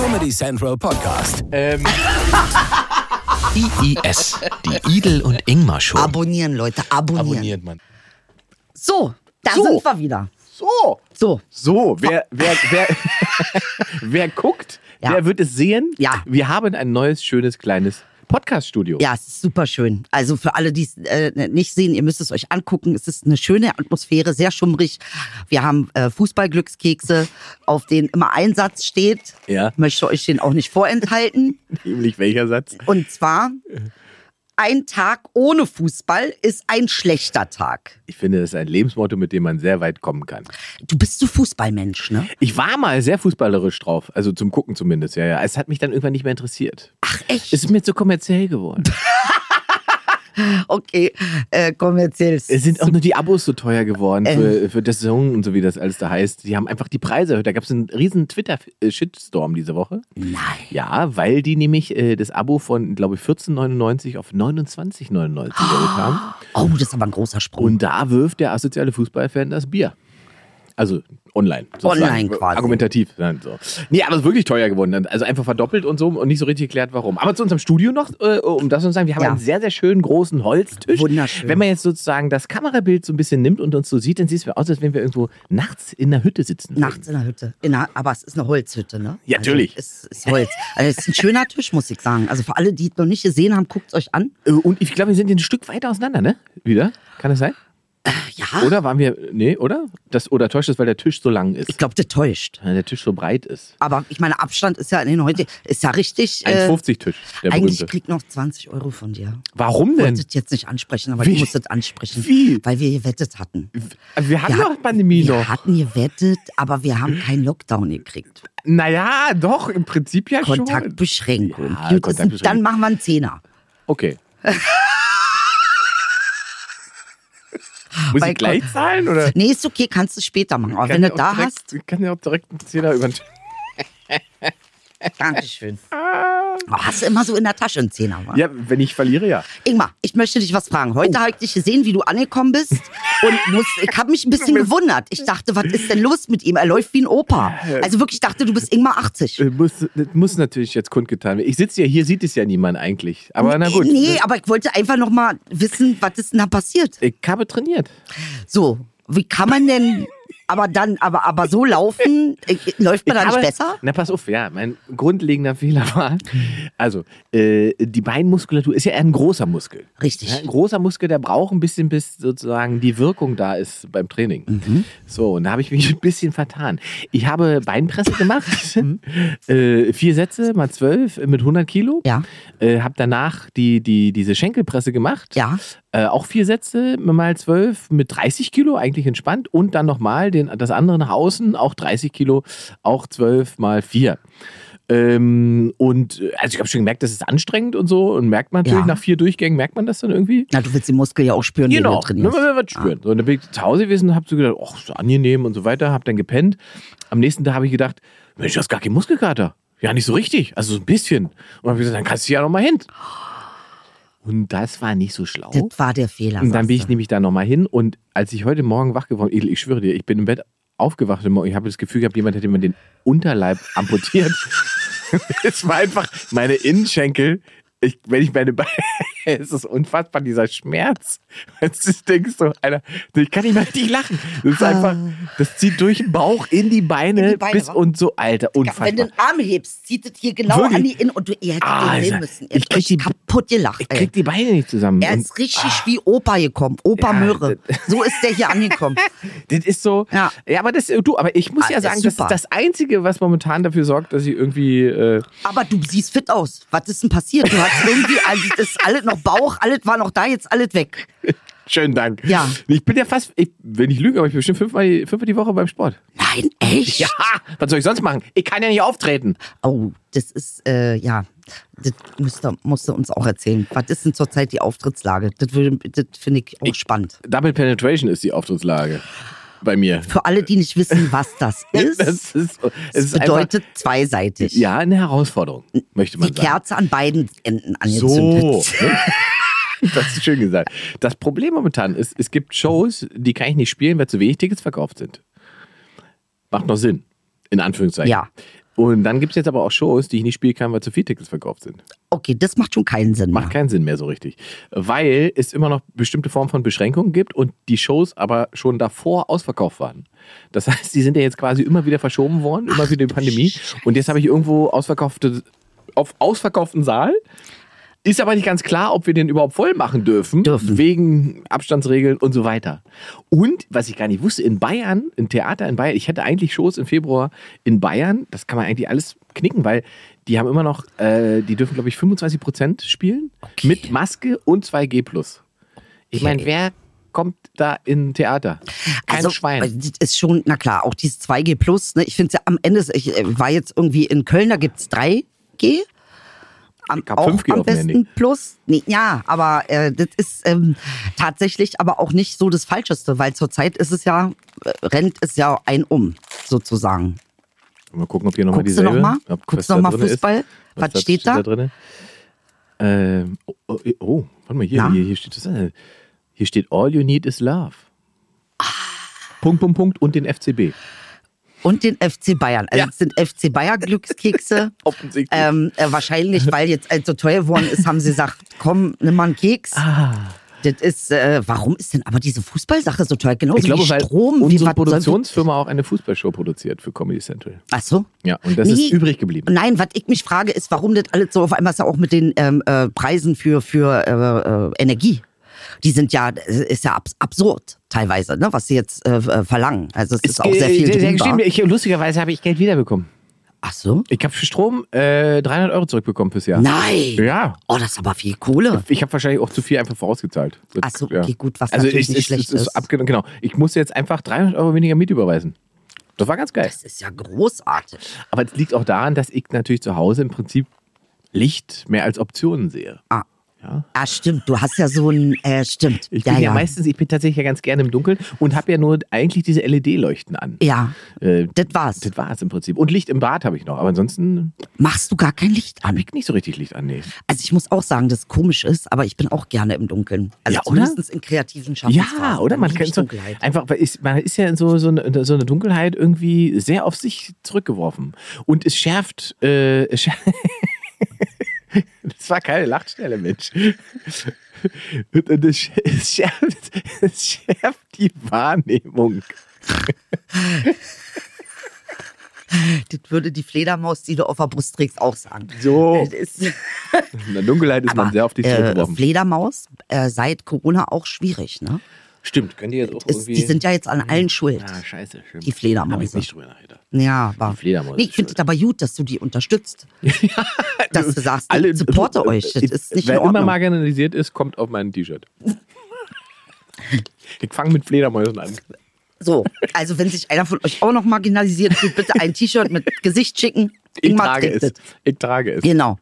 Comedy Central Podcast. Ähm, IIS, die Idel und Ingmar Show. Abonnieren, Leute, abonnieren. abonniert man. So, da So. sind wir wieder. So. So, So, wer, wer, wer, wer guckt, Ja. der wird es sehen. Ja. Wir haben ein neues, schönes, kleines Podcast-Studio. ja, es ist super schön. Also für alle, die es äh, nicht sehen, ihr müsst es euch angucken. Es ist eine schöne Atmosphäre, sehr schummrig. Wir haben äh, Fußballglückskekse, auf denen immer ein Satz steht. Ja. Möchte euch den auch nicht vorenthalten. Nämlich welcher Satz? Und zwar, ein Tag ohne Fußball ist ein schlechter Tag. Ich finde, das ist ein Lebensmotto, mit dem man sehr weit kommen kann. Du bist so Fußballmensch, ne? Ich war mal sehr fußballerisch drauf, also zum Gucken zumindest, ja, ja. Es hat mich dann irgendwann nicht mehr interessiert. Ach echt? Es ist mir zu kommerziell geworden. Okay, äh, kommerziell. Es sind auch nur die Abos so teuer geworden Ähm. für, für das Song und so, wie das alles da heißt. Die haben einfach die Preise erhöht. Da gab es einen riesen Twitter-Shitstorm diese Woche. Nein. Ja, weil die nämlich äh, das Abo von, glaube ich, 14,99 auf 29,99 erhöht haben. Oh, das ist aber ein großer Sprung. Und da wirft der asoziale Fußballfan das Bier. Also online. sozusagen. Online quasi. Argumentativ. So. Nee, aber es ist wirklich teuer geworden. Also einfach verdoppelt und so und nicht so richtig erklärt, warum. Aber zu unserem Studio noch, äh, um das zu sagen, wir haben Ja. einen sehr, sehr schönen großen Holztisch. Wunderschön. Wenn man jetzt sozusagen das Kamerabild so ein bisschen nimmt und uns so sieht, dann sieht es mir aus, als wenn wir irgendwo nachts in der Hütte sitzen. Nachts in der Hütte. In der, aber es ist eine Holzhütte, ne? Ja, natürlich. Also, es ist Holz. Also es ist ein schöner Tisch, muss ich sagen. Also für alle, die es noch nicht gesehen haben, guckt es euch an. Äh, Und ich glaube, wir sind ein Stück weiter auseinander, ne? Wieder? Kann das sein? Ja. Oder waren wir, nee, oder? Das, oder täuscht es, weil der Tisch so lang ist? Ich glaube, der täuscht. Weil der Tisch so breit ist. Aber ich meine, Abstand ist ja in den heute ist ja richtig. Ein Äh, 50-Tisch, der eigentlich berühmte. krieg noch 20 Euro von dir. Warum Ich denn? wollte es jetzt nicht ansprechen, aber Wie? ich muss das ansprechen. Wie? Weil wir gewettet hatten. Wir hatten Wir doch hat- Pandemie wir noch. hatten gewettet, aber wir haben keinen Lockdown gekriegt. Naja, doch, im Prinzip ja schon. Kontaktbeschränkung. Ja, Kontaktbeschränkung. dann machen wir einen Zehner. Okay. Muss ich gleich zahlen? Oder? Nee, ist okay, kannst du später machen. Aber wenn du da direkt, hast, Ich kann ja auch direkt einen Zehner über den Dankeschön. Oh, hast du immer so in der Tasche einen Zehner, wa? Ja, wenn ich verliere, ja. Ingmar, ich möchte dich was fragen. Heute Oh. habe ich dich gesehen, wie du angekommen bist und muss, ich habe mich ein bisschen gewundert. Ich dachte, was ist denn los mit ihm? Er läuft wie ein Opa. Also wirklich, ich dachte, du bist Ingmar 80. Äh, Muss, das muss natürlich jetzt kundgetan werden. Ich sitze ja hier, sieht es ja niemand eigentlich. Aber na gut. Nee, aber ich wollte einfach noch mal wissen, was ist denn da passiert? Ich habe trainiert. So, wie kann man denn aber dann, aber, aber so laufen, äh, läuft man Ich da nicht besser? Na, pass auf, ja, mein grundlegender Fehler war, also, äh, die Beinmuskulatur ist ja eher ein großer Muskel. Richtig. Ja, ein großer Muskel, der braucht ein bisschen, bis sozusagen die Wirkung da ist beim Training. Mhm. So, und da habe ich mich ein bisschen vertan. Ich habe Beinpresse gemacht, äh, vier Sätze mal zwölf mit 100 Kilo. Mhm. Ja. Äh, habe danach die, die, diese Schenkelpresse gemacht. Ja. Äh, auch vier Sätze mal zwölf mit 30 Kilo, eigentlich entspannt. Und dann nochmal den, das andere nach außen, auch 30 Kilo, auch zwölf mal vier. Ähm, und äh, also ich habe schon gemerkt, das ist anstrengend und so. Und merkt man natürlich Ja. nach vier Durchgängen, merkt man das dann irgendwie? Na, du willst den Muskel ja auch spüren, Genau, wenn du trainierst. man wird spüren. So, und dann bin ich zu Hause gewesen und habe so gedacht, ach, so angenehm und so weiter, habe dann gepennt. Am nächsten Tag habe ich gedacht, Mensch, du hast gar keinen Muskelkater. Ja, nicht so richtig, also so ein bisschen. Und habe gesagt, dann kannst du ja noch mal hin. Und das war nicht so schlau. Das war der Fehler. Und dann bin ich nämlich da nochmal hin und als ich heute Morgen wach geworden bin, ich schwöre dir, ich bin im Bett aufgewacht und ich habe das Gefühl gehabt, jemand hätte mir den Unterleib amputiert. es war einfach meine Innenschenkel. Ich, wenn ich meine Beine, es ist unfassbar, dieser Schmerz. Jetzt denkst du, Alter, ich kann nicht mehr richtig lachen. Das ist einfach, das zieht durch den Bauch in die Beine, In die Beine, bis wa? und so, Alter, Ja, unfassbar. wenn du den Arm hebst, zieht es hier genau Wirklich? an die Innen und du, ihr hättet Ah, den sehen müssen. Ihr ich krieg die- kaputt gelacht. ich ey. krieg die Beine nicht zusammen. Er Und- ist richtig wie Opa gekommen. Opa Ja, Möhre. So ist der hier angekommen. Das ist so. Ja. aber das, du, aber ich muss Ah, ja sagen, das ist das Einzige, was momentan dafür sorgt, dass ich irgendwie. Äh, Aber du siehst fit aus. Was ist denn passiert? Du hast irgendwie, also das ist alles noch Bauch, alles war noch da, jetzt alles weg. schönen Dank. Ja. Ich bin ja fast, ich, wenn ich lüge, aber ich bin bestimmt fünfmal, die- fünfmal die Woche beim Sport. Nein, echt? Ja, was soll ich sonst machen? Ich kann ja nicht auftreten. Oh, das ist, äh, ja, das musst du, musst du uns auch erzählen. Was ist denn zurzeit die Auftrittslage? Das, das finde ich auch spannend. Double Penetration ist die Auftrittslage bei mir. Für alle, die nicht wissen, was das ist, Das ist, es ist bedeutet zweiseitig. einfach, ja eine Herausforderung, möchte man die sagen. Kerze an beiden Enden So. angezündet. ne? Das ist schön gesagt. Das Problem momentan ist, es gibt Shows, die kann ich nicht spielen, weil zu wenig Tickets verkauft sind. Macht noch Sinn. In Anführungszeichen. Ja. Und dann gibt es jetzt aber auch Shows, die ich nicht spielen kann, weil zu viele Tickets verkauft sind. Okay, das macht schon keinen Sinn. Macht mehr. keinen Sinn mehr so richtig. Weil es immer noch bestimmte Formen von Beschränkungen gibt und die Shows aber schon davor ausverkauft waren. Das heißt, die sind ja jetzt quasi immer wieder verschoben worden, immer wieder die Pandemie. Und jetzt habe ich irgendwo ausverkaufte, auf ausverkauften Saal. Ist aber nicht ganz klar, ob wir den überhaupt voll machen dürfen, Dürfen. wegen Abstandsregeln und so weiter. Und, was ich gar nicht wusste, in Bayern, ein Theater in Bayern, ich hätte eigentlich Shows im Februar in Bayern, das kann man eigentlich alles knicken, weil die haben immer noch, äh, die dürfen, glaube ich, 25 Prozent spielen mit Maske und 2G+. Ich meine, wer kommt da in Theater? Kein also, Schwein. Das ist schon, na klar, auch dieses 2G Plus, ne? Ich finde ja am Ende, ich äh, war jetzt irgendwie in Köln, da gibt's 3G. Am, auch 5G am besten. Plus. Nee, ja, aber äh, das ist ähm, tatsächlich aber auch nicht so das Falscheste, weil zurzeit ist es ja, äh, rennt es ja ein um, sozusagen. Mal gucken, ob hier nochmal dieselbe. noch mal? ob- Guckst was du da noch mal drin ist. Fußball? Was steht da? drin? Ähm, oh, oh, oh, warte mal, hier, hier, hier steht das. Hier steht All you need is love. Punkt, Punkt, Punkt und den FCB. Und den FC Bayern. Also Ja. es sind FC Bayern Glückskekse. Offensichtlich. ähm, äh, wahrscheinlich, weil jetzt alles so teuer geworden ist, haben sie gesagt, komm, nimm mal einen Keks. Ah. Das ist, äh, warum ist denn aber diese Fußballsache so teuer? Genauso Ich glaube, wie weil Strom, wie unsere soll- Produktionsfirma auch eine Fußballshow produziert für Comedy Central. Ach so. Ja, und das ist übrig geblieben. Nein, was ich mich frage, ist, warum das alles so auf einmal ist ja auch mit den ähm, äh, Preisen für, für äh, äh, Energie. Die sind ja, äh, ist ja abs absurd teilweise, ne, was sie jetzt äh, verlangen. Also es ist auch sehr viel drüber. Ich, lustigerweise habe ich Geld wiederbekommen. Ach so? Ich habe für Strom äh, 300 Euro zurückbekommen fürs Jahr. Nein. Ja. Oh, das ist aber viel Kohle. Ich habe wahrscheinlich auch zu viel einfach vorausgezahlt. Das- Ach so, okay, gut, was also natürlich ich, nicht ich, schlecht ist. abge- genau. Ich musste jetzt einfach 300 Euro weniger Miete überweisen. Das war ganz geil. Das ist ja großartig. Aber es liegt auch daran, dass ich natürlich zu Hause im Prinzip Licht mehr als Optionen sehe. Ah. Ja. Ah, stimmt. Du hast ja so ein, äh, stimmt. Ich ja, bin ja, ja. meistens, ich bin tatsächlich ja ganz gerne im Dunkeln und habe ja nur eigentlich diese LED-Leuchten an. Ja, Äh, das war's. das war es im Prinzip. Und Licht im Bad habe ich noch. Aber ansonsten Machst du gar kein Licht an? habe ich nicht so richtig Licht an. Nee. Also ich muss auch sagen, dass es komisch ist, aber ich bin auch gerne im Dunkeln. Also Ja, zumindest in kreativen Schaffensphasen. Ja, oder? Man kennt ich so, einfach, weil ist, man ist ja in so, so, eine, so eine Dunkelheit irgendwie sehr auf sich zurückgeworfen. Und es schärft, äh, es schär- das war keine Lachstelle, Mensch. Es schärft, schärft die Wahrnehmung. Das würde die Fledermaus, die du auf der Brust trägst, auch sagen. So. Das In der Dunkelheit ist man sehr auf dich äh, zurückgeworfen. Fledermaus äh, seit Corona auch schwierig, ne? Stimmt, könnt ihr jetzt auch Ist, irgendwie... die sind ja jetzt an allen schuld. Ah, scheiße. Stimmt. Die Fledermäuse. Hab ich nicht drüber nachgedacht. Ja, aber. Die Fledermaus Nee, ist ich finde es aber gut, dass du die unterstützt. dass du sagst, Alle, ich supporte euch. Das ist nicht in Wer immer marginalisiert ist, kommt auf mein T-Shirt. ich fange mit Fledermäusen an. So, also wenn sich einer von euch auch noch marginalisiert fühlt, bitte ein T-Shirt mit Gesicht schicken. Ich Ingmar trage es. es. Ich trage es. Genau.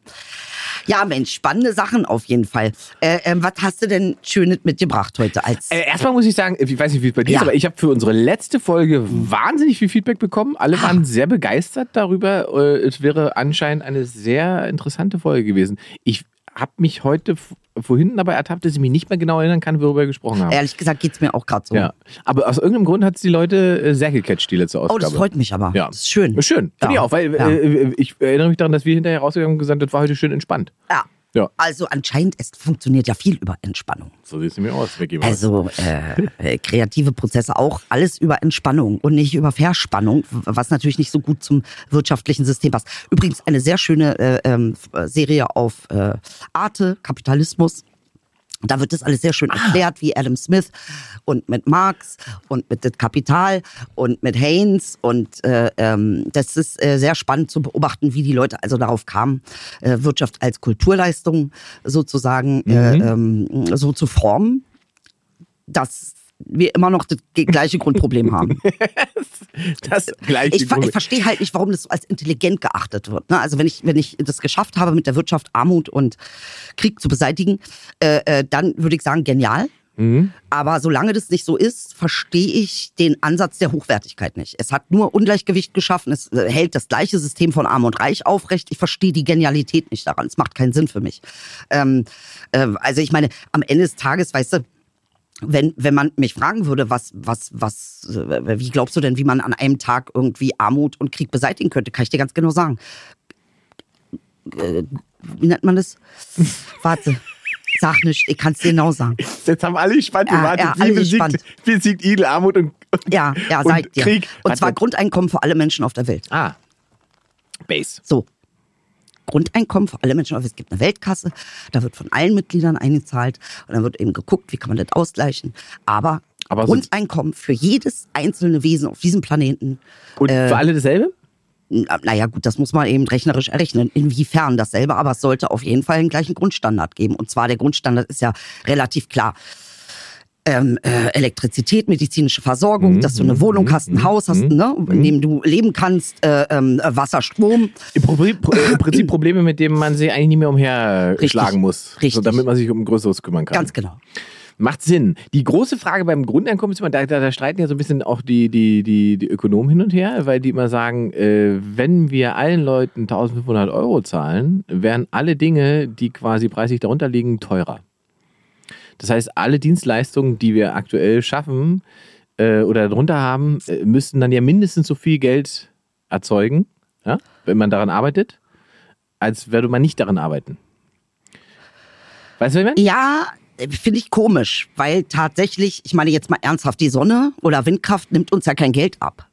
Ja, Mensch, spannende Sachen auf jeden Fall. Äh, ähm, was hast du denn Schönes mitgebracht heute als Äh, erstmal muss ich sagen, ich weiß nicht, wie es bei dir Ja. ist, aber ich habe für unsere letzte Folge wahnsinnig viel Feedback bekommen. Alle waren sehr begeistert darüber. Äh, Es wäre anscheinend eine sehr interessante Folge gewesen. Ich habe mich heute vorhin dabei ertappt, dass ich mich nicht mehr genau erinnern kann, worüber wir gesprochen haben. Ehrlich gesagt geht's mir auch gerade so. Ja, aber aus irgendeinem Grund hat es die Leute äh, sehr gecatcht, die letzte Oh, Ausgabe. das freut mich aber. Ja. Das ist schön. Ist Schön, finde Ja. ich auch, weil Ja. äh, ich erinnere mich daran, dass wir hinterher rausgegangen und gesagt haben, das war heute schön entspannt. Ja. Ja. Also anscheinend es funktioniert ja viel über Entspannung. So sieht es mir aus. Mal. Also äh, äh, kreative Prozesse auch alles über Entspannung und nicht über Verspannung, was natürlich nicht so gut zum wirtschaftlichen System passt. Übrigens eine sehr schöne äh, ähm, Serie auf äh, Arte, Kapitalismus. Da wird das alles sehr schön erklärt, wie Adam Smith und mit Marx und mit Kapital und mit Haynes. Und äh, ähm, das ist äh, sehr spannend zu beobachten, wie die Leute also darauf kamen, äh, Wirtschaft als Kulturleistung sozusagen äh, ähm, so zu formen, dass wir immer noch das gleiche Grundproblem haben. das gleiche Ich, Grund- ich verstehe halt nicht, warum das so als intelligent geachtet wird. Ne? Also wenn ich, wenn ich das geschafft habe, mit der Wirtschaft Armut und Krieg zu beseitigen, äh, äh, dann würde ich sagen, genial. Mhm. Aber solange das nicht so ist, verstehe ich den Ansatz der Hochwertigkeit nicht. Es hat nur Ungleichgewicht geschaffen, es äh, hält das gleiche System von Arm und Reich aufrecht. Ich verstehe die Genialität nicht daran. Es macht keinen Sinn für mich. Ähm, äh, also ich meine, am Ende des Tages, weißt du, wenn, wenn man mich fragen würde, was, was, was, äh, wie glaubst du denn, wie man an einem Tag irgendwie Armut und Krieg beseitigen könnte, kann ich dir ganz genau sagen. Äh, Wie nennt man das? Warte. Sag nicht, ich kann es dir genau sagen. Jetzt haben alle gespannt Ja, gewartet. ja, alle wie, besiegt, gespannt. besiegt Idel Armut und, und, Ja, ja, und. Krieg? Und zwar Warte. Grundeinkommen für alle Menschen auf der Welt. Ah. Base. So. Grundeinkommen für alle Menschen. Es gibt eine Weltkasse, da wird von allen Mitgliedern eingezahlt und dann wird eben geguckt, wie kann man das ausgleichen. Aber, Aber Grundeinkommen für jedes einzelne Wesen auf diesem Planeten Und Äh, für alle dasselbe? Na- Naja, gut, das muss man eben rechnerisch errechnen, inwiefern dasselbe, aber es sollte auf jeden Fall einen gleichen Grundstandard geben. Und zwar der Grundstandard ist ja relativ klar. Ähm, äh, Elektrizität, medizinische Versorgung, dass du eine Wohnung hast, ein Haus hast, ne, in dem du leben kannst, äh, ähm, äh, Wasser, Strom. Im, Pro Im Prinzip Probleme, mit denen man sich eigentlich nicht mehr umherschlagen muss. Richtig. So, damit man sich um Größeres kümmern kann. Ganz genau. Macht Sinn. Die große Frage beim Grundeinkommen ist immer, da, da, da streiten ja so ein bisschen auch die, die, die, die Ökonomen hin und her, weil die immer sagen, äh, wenn wir allen Leuten 1500 Euro zahlen, wären alle Dinge, die quasi preislich darunter liegen, teurer. Das heißt, alle Dienstleistungen, die wir aktuell schaffen äh, oder darunter haben, äh, müssten dann ja mindestens so viel Geld erzeugen, ja, wenn man daran arbeitet, als würde man nicht daran arbeiten. Weißt du, was ich? Ja, finde ich komisch, weil tatsächlich, ich meine jetzt mal ernsthaft, die Sonne oder Windkraft nimmt uns ja kein Geld ab.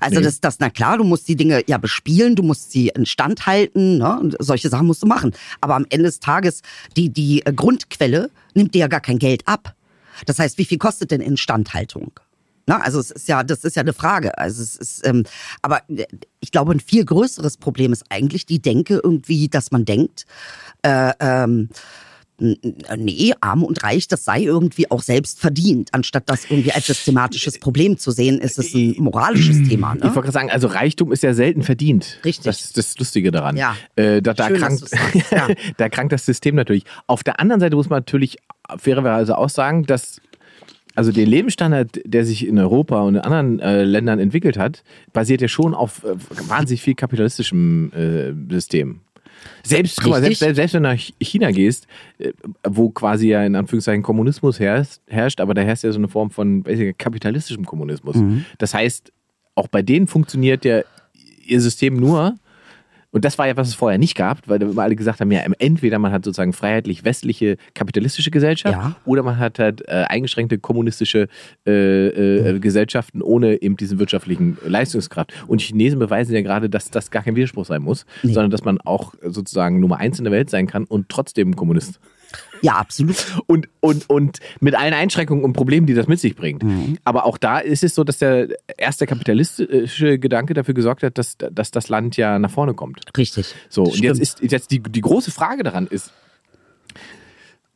Also Nee. das, das, na klar, du musst die Dinge ja bespielen, du musst sie instand halten, ne? und solche Sachen musst du machen. Aber am Ende des Tages, die, die Grundquelle nimmt dir ja gar kein Geld ab. Das heißt, wie viel kostet denn Instandhaltung? Na, also es ist ja, das ist ja eine Frage. Also es ist, ähm, aber äh, ich glaube, ein viel größeres Problem ist eigentlich die Denke irgendwie, dass man denkt, äh, ähm, nee, arm und reich, das sei irgendwie auch selbst verdient, anstatt das irgendwie als systematisches Problem zu sehen, ist es ein moralisches Thema. Ich wollte Ne? gerade sagen, also Reichtum ist ja selten verdient. Richtig. Das ist das Lustige daran. Ja. Äh, da, da, Schön, krankt, ja. da krankt das System natürlich. Auf der anderen Seite muss man natürlich fairerweise auch sagen, dass also der Lebensstandard, der sich in Europa und in anderen äh, Ländern entwickelt hat, basiert ja schon auf äh, wahnsinnig viel kapitalistischem äh, System. Selbst, guck mal, selbst, selbst, selbst wenn du nach China gehst, äh, wo quasi ja in Anführungszeichen Kommunismus herrscht, herrscht aber da herrscht ja so eine Form von ich, kapitalistischem Kommunismus. Das heißt, auch bei denen funktioniert ja ihr System nur, und das war ja, was es vorher nicht gab, weil immer alle gesagt haben, ja, entweder man hat sozusagen freiheitlich-westliche kapitalistische Gesellschaft Ja. oder man hat halt äh, eingeschränkte kommunistische äh, äh, Gesellschaften ohne eben diesen wirtschaftlichen Leistungskraft. Und die Chinesen beweisen ja gerade, dass das gar kein Widerspruch sein muss, sondern dass man auch sozusagen Nummer eins in der Welt sein kann und trotzdem Kommunist. Ja, absolut. Und, und, und mit allen Einschränkungen und Problemen, die das mit sich bringt. Aber auch da ist es so, dass der erste kapitalistische Gedanke dafür gesorgt hat, dass, dass das Land ja nach vorne kommt. Richtig. So, und jetzt ist jetzt die, die große Frage daran ist,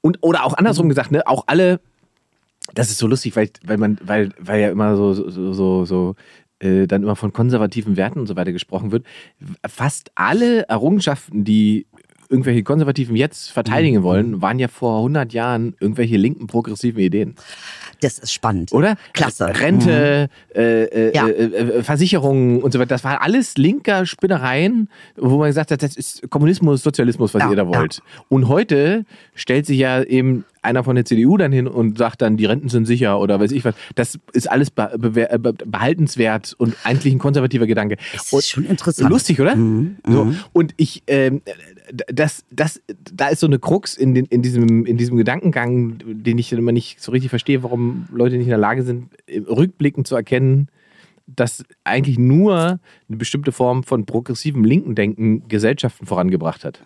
und, oder auch andersrum gesagt, ne, auch alle, das ist so lustig, weil, weil man, weil, weil ja immer so, so, so, so äh, dann immer von konservativen Werten und so weiter gesprochen wird. Fast alle Errungenschaften, die irgendwelche Konservativen jetzt Mhm. verteidigen wollen, waren ja vor 100 Jahren irgendwelche linken progressiven Ideen. Das ist spannend. Oder? Klasse. Rente, äh, äh, Ja. äh, äh, Versicherungen und so weiter. Das war alles linker Spinnereien, wo man gesagt hat, das ist Kommunismus, Sozialismus, was Ja, ihr da ja. wollt. Und heute stellt sich ja eben einer von der CDU dann hin und sagt dann, die Renten sind sicher oder weiß ich was. Das ist alles äh, behaltenswert und eigentlich ein konservativer Gedanke. Das ist schon interessant. Lustig, oder? Mhm, So. Und ich, ähm, das, das, da ist so eine Krux in, den, in, diesem, in diesem Gedankengang, den ich immer nicht so richtig verstehe, warum Leute nicht in der Lage sind, rückblickend zu erkennen, dass eigentlich nur eine bestimmte Form von progressivem linken Denken Gesellschaften vorangebracht hat.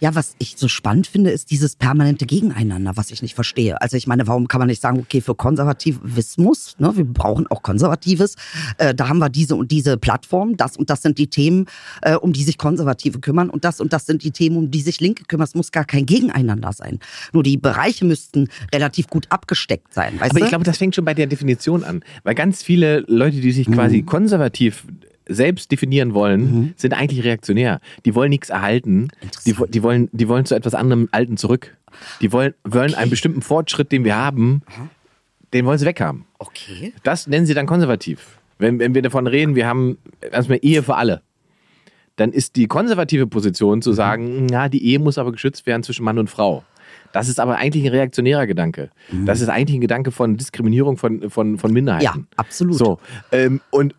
Ja, was ich so spannend finde, ist dieses permanente Gegeneinander, was ich nicht verstehe. Also ich meine, warum kann man nicht sagen, okay, für Konservativismus, ne, wir brauchen auch Konservatives, äh, da haben wir diese und diese Plattform, das und das sind die Themen, äh, um die sich Konservative kümmern und das und das sind die Themen, um die sich Linke kümmern. Es muss gar kein Gegeneinander sein. Nur die Bereiche müssten relativ gut abgesteckt sein. Aber du? ich glaube, das fängt schon bei der Definition an. Weil ganz viele Leute, die sich quasi konservativ selbst definieren wollen, sind eigentlich reaktionär. Die wollen nichts erhalten. Die, die, wollen, die wollen zu etwas anderem Alten zurück. Die wollen, wollen einen bestimmten Fortschritt, den wir haben, den wollen sie weghaben. okay. Das nennen sie dann konservativ. Wenn, wenn wir davon reden, wir haben erstmal Ehe für alle, dann ist die konservative Position zu sagen, ja, die Ehe muss aber geschützt werden zwischen Mann und Frau. Das ist aber eigentlich ein reaktionärer Gedanke. Das ist eigentlich ein Gedanke von Diskriminierung von, von, von Minderheiten. Ja, absolut. So, ähm, und,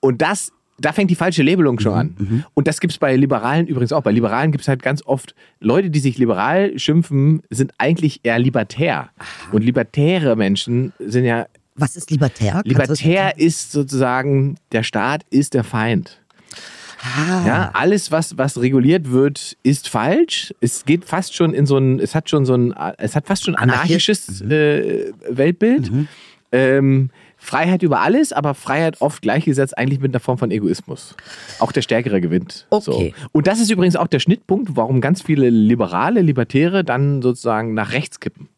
und das, da fängt die falsche Labelung schon an. Und das gibt es bei Liberalen übrigens auch. Bei Liberalen gibt es halt ganz oft Leute, die sich liberal schimpfen, sind eigentlich eher libertär. Und libertäre Menschen sind ja Was ist libertär? Libertär ist sozusagen, der Staat ist der Feind. Ah, Ja, alles, was, was reguliert wird, ist falsch. Es geht fast schon in so ein, es hat schon so ein, es hat fast schon Anarchisch. anarchisches äh, Weltbild. Ähm, Freiheit über alles, aber Freiheit oft gleichgesetzt eigentlich mit einer Form von Egoismus. Auch der Stärkere gewinnt. Okay. So. Und das ist übrigens auch der Schnittpunkt, warum ganz viele Liberale, Libertäre dann sozusagen nach rechts kippen.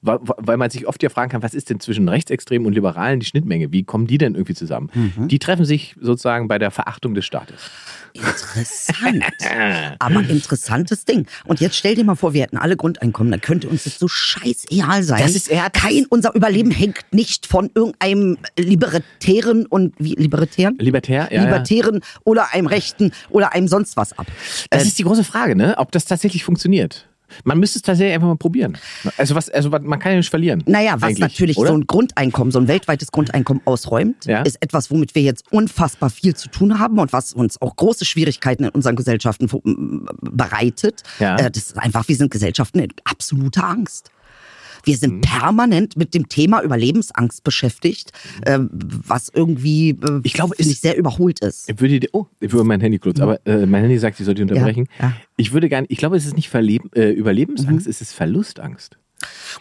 Weil, man sich oft ja fragen kann, was ist denn zwischen Rechtsextremen und Liberalen die Schnittmenge? Wie kommen die denn irgendwie zusammen? Mhm. Die treffen sich sozusagen bei der Verachtung des Staates. Interessant. Aber interessantes Ding. Und jetzt stell dir mal vor, wir hätten alle Grundeinkommen, dann könnte uns das so scheißegal sein. Das ist eher- Kein, unser Überleben hängt nicht von irgendeinem Libertären und, wie, Libertären? Libertär, ja, ja. Libertären oder einem Rechten oder einem sonst was ab. Das ist die große Frage, ne? ob das tatsächlich funktioniert. Man müsste es tatsächlich einfach mal probieren. Also was, also man kann ja nicht verlieren. Naja, was natürlich oder? so ein Grundeinkommen, so ein weltweites Grundeinkommen ausräumt, Ja. ist etwas, womit wir jetzt unfassbar viel zu tun haben und was uns auch große Schwierigkeiten in unseren Gesellschaften bereitet. Ja. Äh, Das ist einfach, wir sind Gesellschaften in absoluter Angst. Wir sind Mhm. permanent mit dem Thema Überlebensangst beschäftigt, äh, was irgendwie, äh, Ich glaube, ich, sehr überholt ist. Ich würde, oh, ich würde mein Handy kurz, aber äh, mein Handy sagt, ich sollte unterbrechen. Ja, ja. Ich würde nicht, ich glaube, es ist nicht Verleben, äh, Überlebensangst, Mhm. es ist Verlustangst.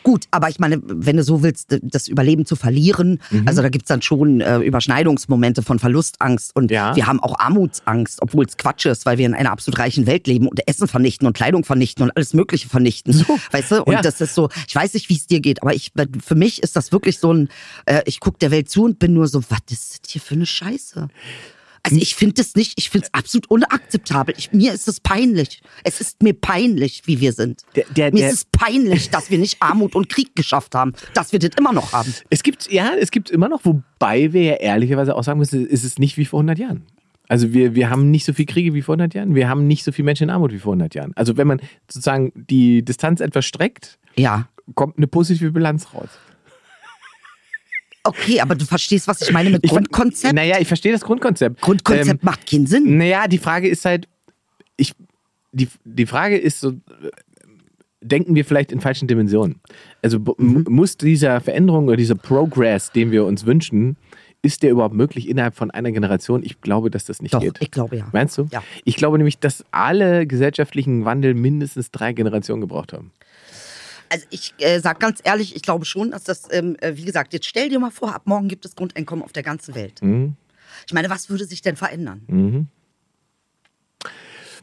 Gut, aber ich meine, wenn du so willst, das Überleben zu verlieren, Mhm. also da gibt's dann schon äh, Überschneidungsmomente von Verlustangst und Ja. wir haben auch Armutsangst, obwohl es Quatsch ist, weil wir in einer absolut reichen Welt leben und Essen vernichten und Kleidung vernichten und alles Mögliche vernichten. So. Weißt du? Und Ja. das ist so, ich weiß nicht, wie es dir geht, aber ich, für mich ist das wirklich so ein, äh, ich guck der Welt zu und bin nur so, was ist das hier für eine Scheiße? Also ich finde das nicht, ich finde es absolut unakzeptabel. Ich, mir ist es peinlich. Es ist mir peinlich, wie wir sind. Der- der- mir der- ist es peinlich, dass wir nicht Armut und Krieg geschafft haben, dass wir das immer noch haben. Es gibt, ja, es gibt immer noch, wobei wir ja ehrlicherweise auch sagen müssen, ist es nicht wie vor 100 Jahren. Also wir, wir haben nicht so viel Kriege wie vor 100 Jahren, wir haben nicht so viel Menschen in Armut wie vor 100 Jahren. Also wenn man sozusagen die Distanz etwas streckt, Ja. kommt eine positive Bilanz raus. Okay, aber du verstehst, was ich meine mit Ich Grundkonzept? Naja, ich verstehe das Grundkonzept. Grundkonzept macht keinen Sinn. Naja, die Frage ist halt, ich, die, die Frage ist so, denken wir vielleicht in falschen Dimensionen? Also Mhm. muss dieser Veränderung oder dieser Progress, den wir uns wünschen, ist der überhaupt möglich innerhalb von einer Generation? Ich glaube, dass das nicht Doch, geht. ich glaube ja. Meinst du? Ja. Ich glaube nämlich, dass alle gesellschaftlichen Wandel mindestens drei Generationen gebraucht haben. Also ich äh, sag ganz ehrlich, ich glaube schon, dass das, ähm, äh, wie gesagt, jetzt stell dir mal vor, ab morgen gibt es Grundeinkommen auf der ganzen Welt. Mhm. Ich meine, was würde sich denn verändern?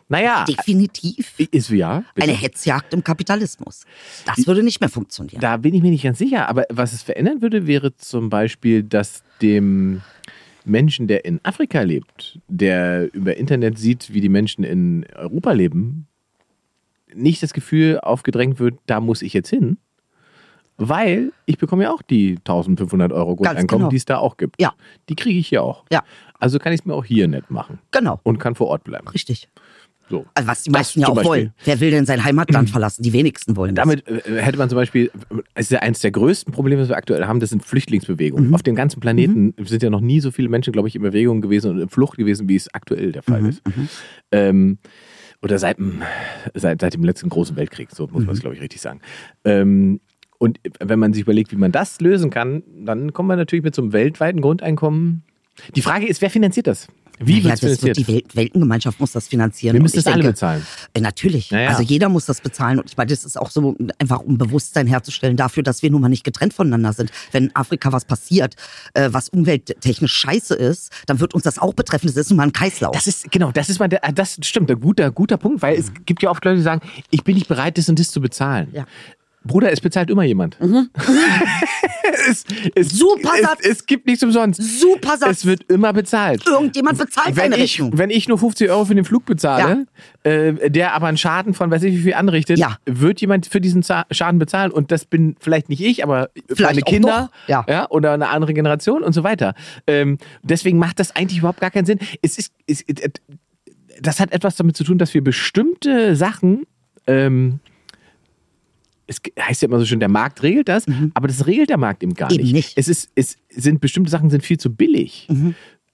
Naja, Definitiv ist ja. bitte. eine Hetzjagd im Kapitalismus. Das würde nicht mehr funktionieren. Da bin ich mir nicht ganz sicher, aber was es verändern würde, wäre zum Beispiel, dass dem Menschen, der in Afrika lebt, der über Internet sieht, wie die Menschen in Europa leben, nicht das Gefühl aufgedrängt wird, da muss ich jetzt hin, weil ich bekomme ja auch die 1500 Euro Grundeinkommen, genau. die es da auch gibt. Ja. Die kriege ich hier auch. Ja. Also kann ich es mir auch hier nett machen Genau, und kann vor Ort bleiben. richtig. So. Also was die meisten ja auch Beispiel. wollen. Wer will denn sein Heimatland verlassen? Die wenigsten wollen das. Damit äh, hätte man zum Beispiel, es ist ja eines der größten Probleme, was wir aktuell haben, das sind Flüchtlingsbewegungen. Auf dem ganzen Planeten sind ja noch nie so viele Menschen, glaube ich, in Bewegung gewesen und in Flucht gewesen, wie es aktuell der Fall ist. Ähm, oder seit, dem- seit, seit dem letzten großen Weltkrieg, so muss man es, glaube ich, richtig sagen. Ähm, und wenn man sich überlegt, wie man das lösen kann, dann kommt man natürlich mit so einem weltweiten Grundeinkommen. Die Frage ist, wer finanziert das? Wie ja, wird das es finanziert? wird die Welt Weltengemeinschaft muss das finanzieren. Wir müssen das alle denke, bezahlen. Äh, natürlich. Ja, ja. Also jeder muss das bezahlen. Und ich meine, das ist auch so einfach, um Bewusstsein herzustellen dafür, dass wir nun mal nicht getrennt voneinander sind. Wenn in Afrika was passiert, äh, was umwelttechnisch scheiße ist, dann wird uns das auch betreffen. Das ist nun mal ein Kreislauf. Das ist, genau, das ist mal, der, das stimmt, ein guter, guter Punkt, weil es gibt ja oft Leute, die sagen, ich bin nicht bereit, das und das zu bezahlen. Ja. Bruder, es bezahlt immer jemand. es, es, Super Satz. es, es gibt nichts umsonst. Super Satz. Es wird immer bezahlt. Irgendjemand bezahlt Wenn seine ich, Rechnung. wenn ich nur 50 Euro für den Flug bezahle, äh, der aber einen Schaden von weiß ich wie viel anrichtet, Ja. wird jemand für diesen Schaden bezahlen und das bin vielleicht nicht ich, aber Vielleicht meine Kinder doch. Ja. oder eine andere Generation und so weiter. Ähm, deswegen macht das eigentlich überhaupt gar keinen Sinn. Es ist, es, äh, das hat etwas damit zu tun, dass wir bestimmte Sachen ähm, es heißt ja immer so schön, der Markt regelt das, aber das regelt der Markt eben gar Mhm. Eben nicht. nicht. Mhm. Es ist, es sind bestimmte Sachen sind viel zu billig.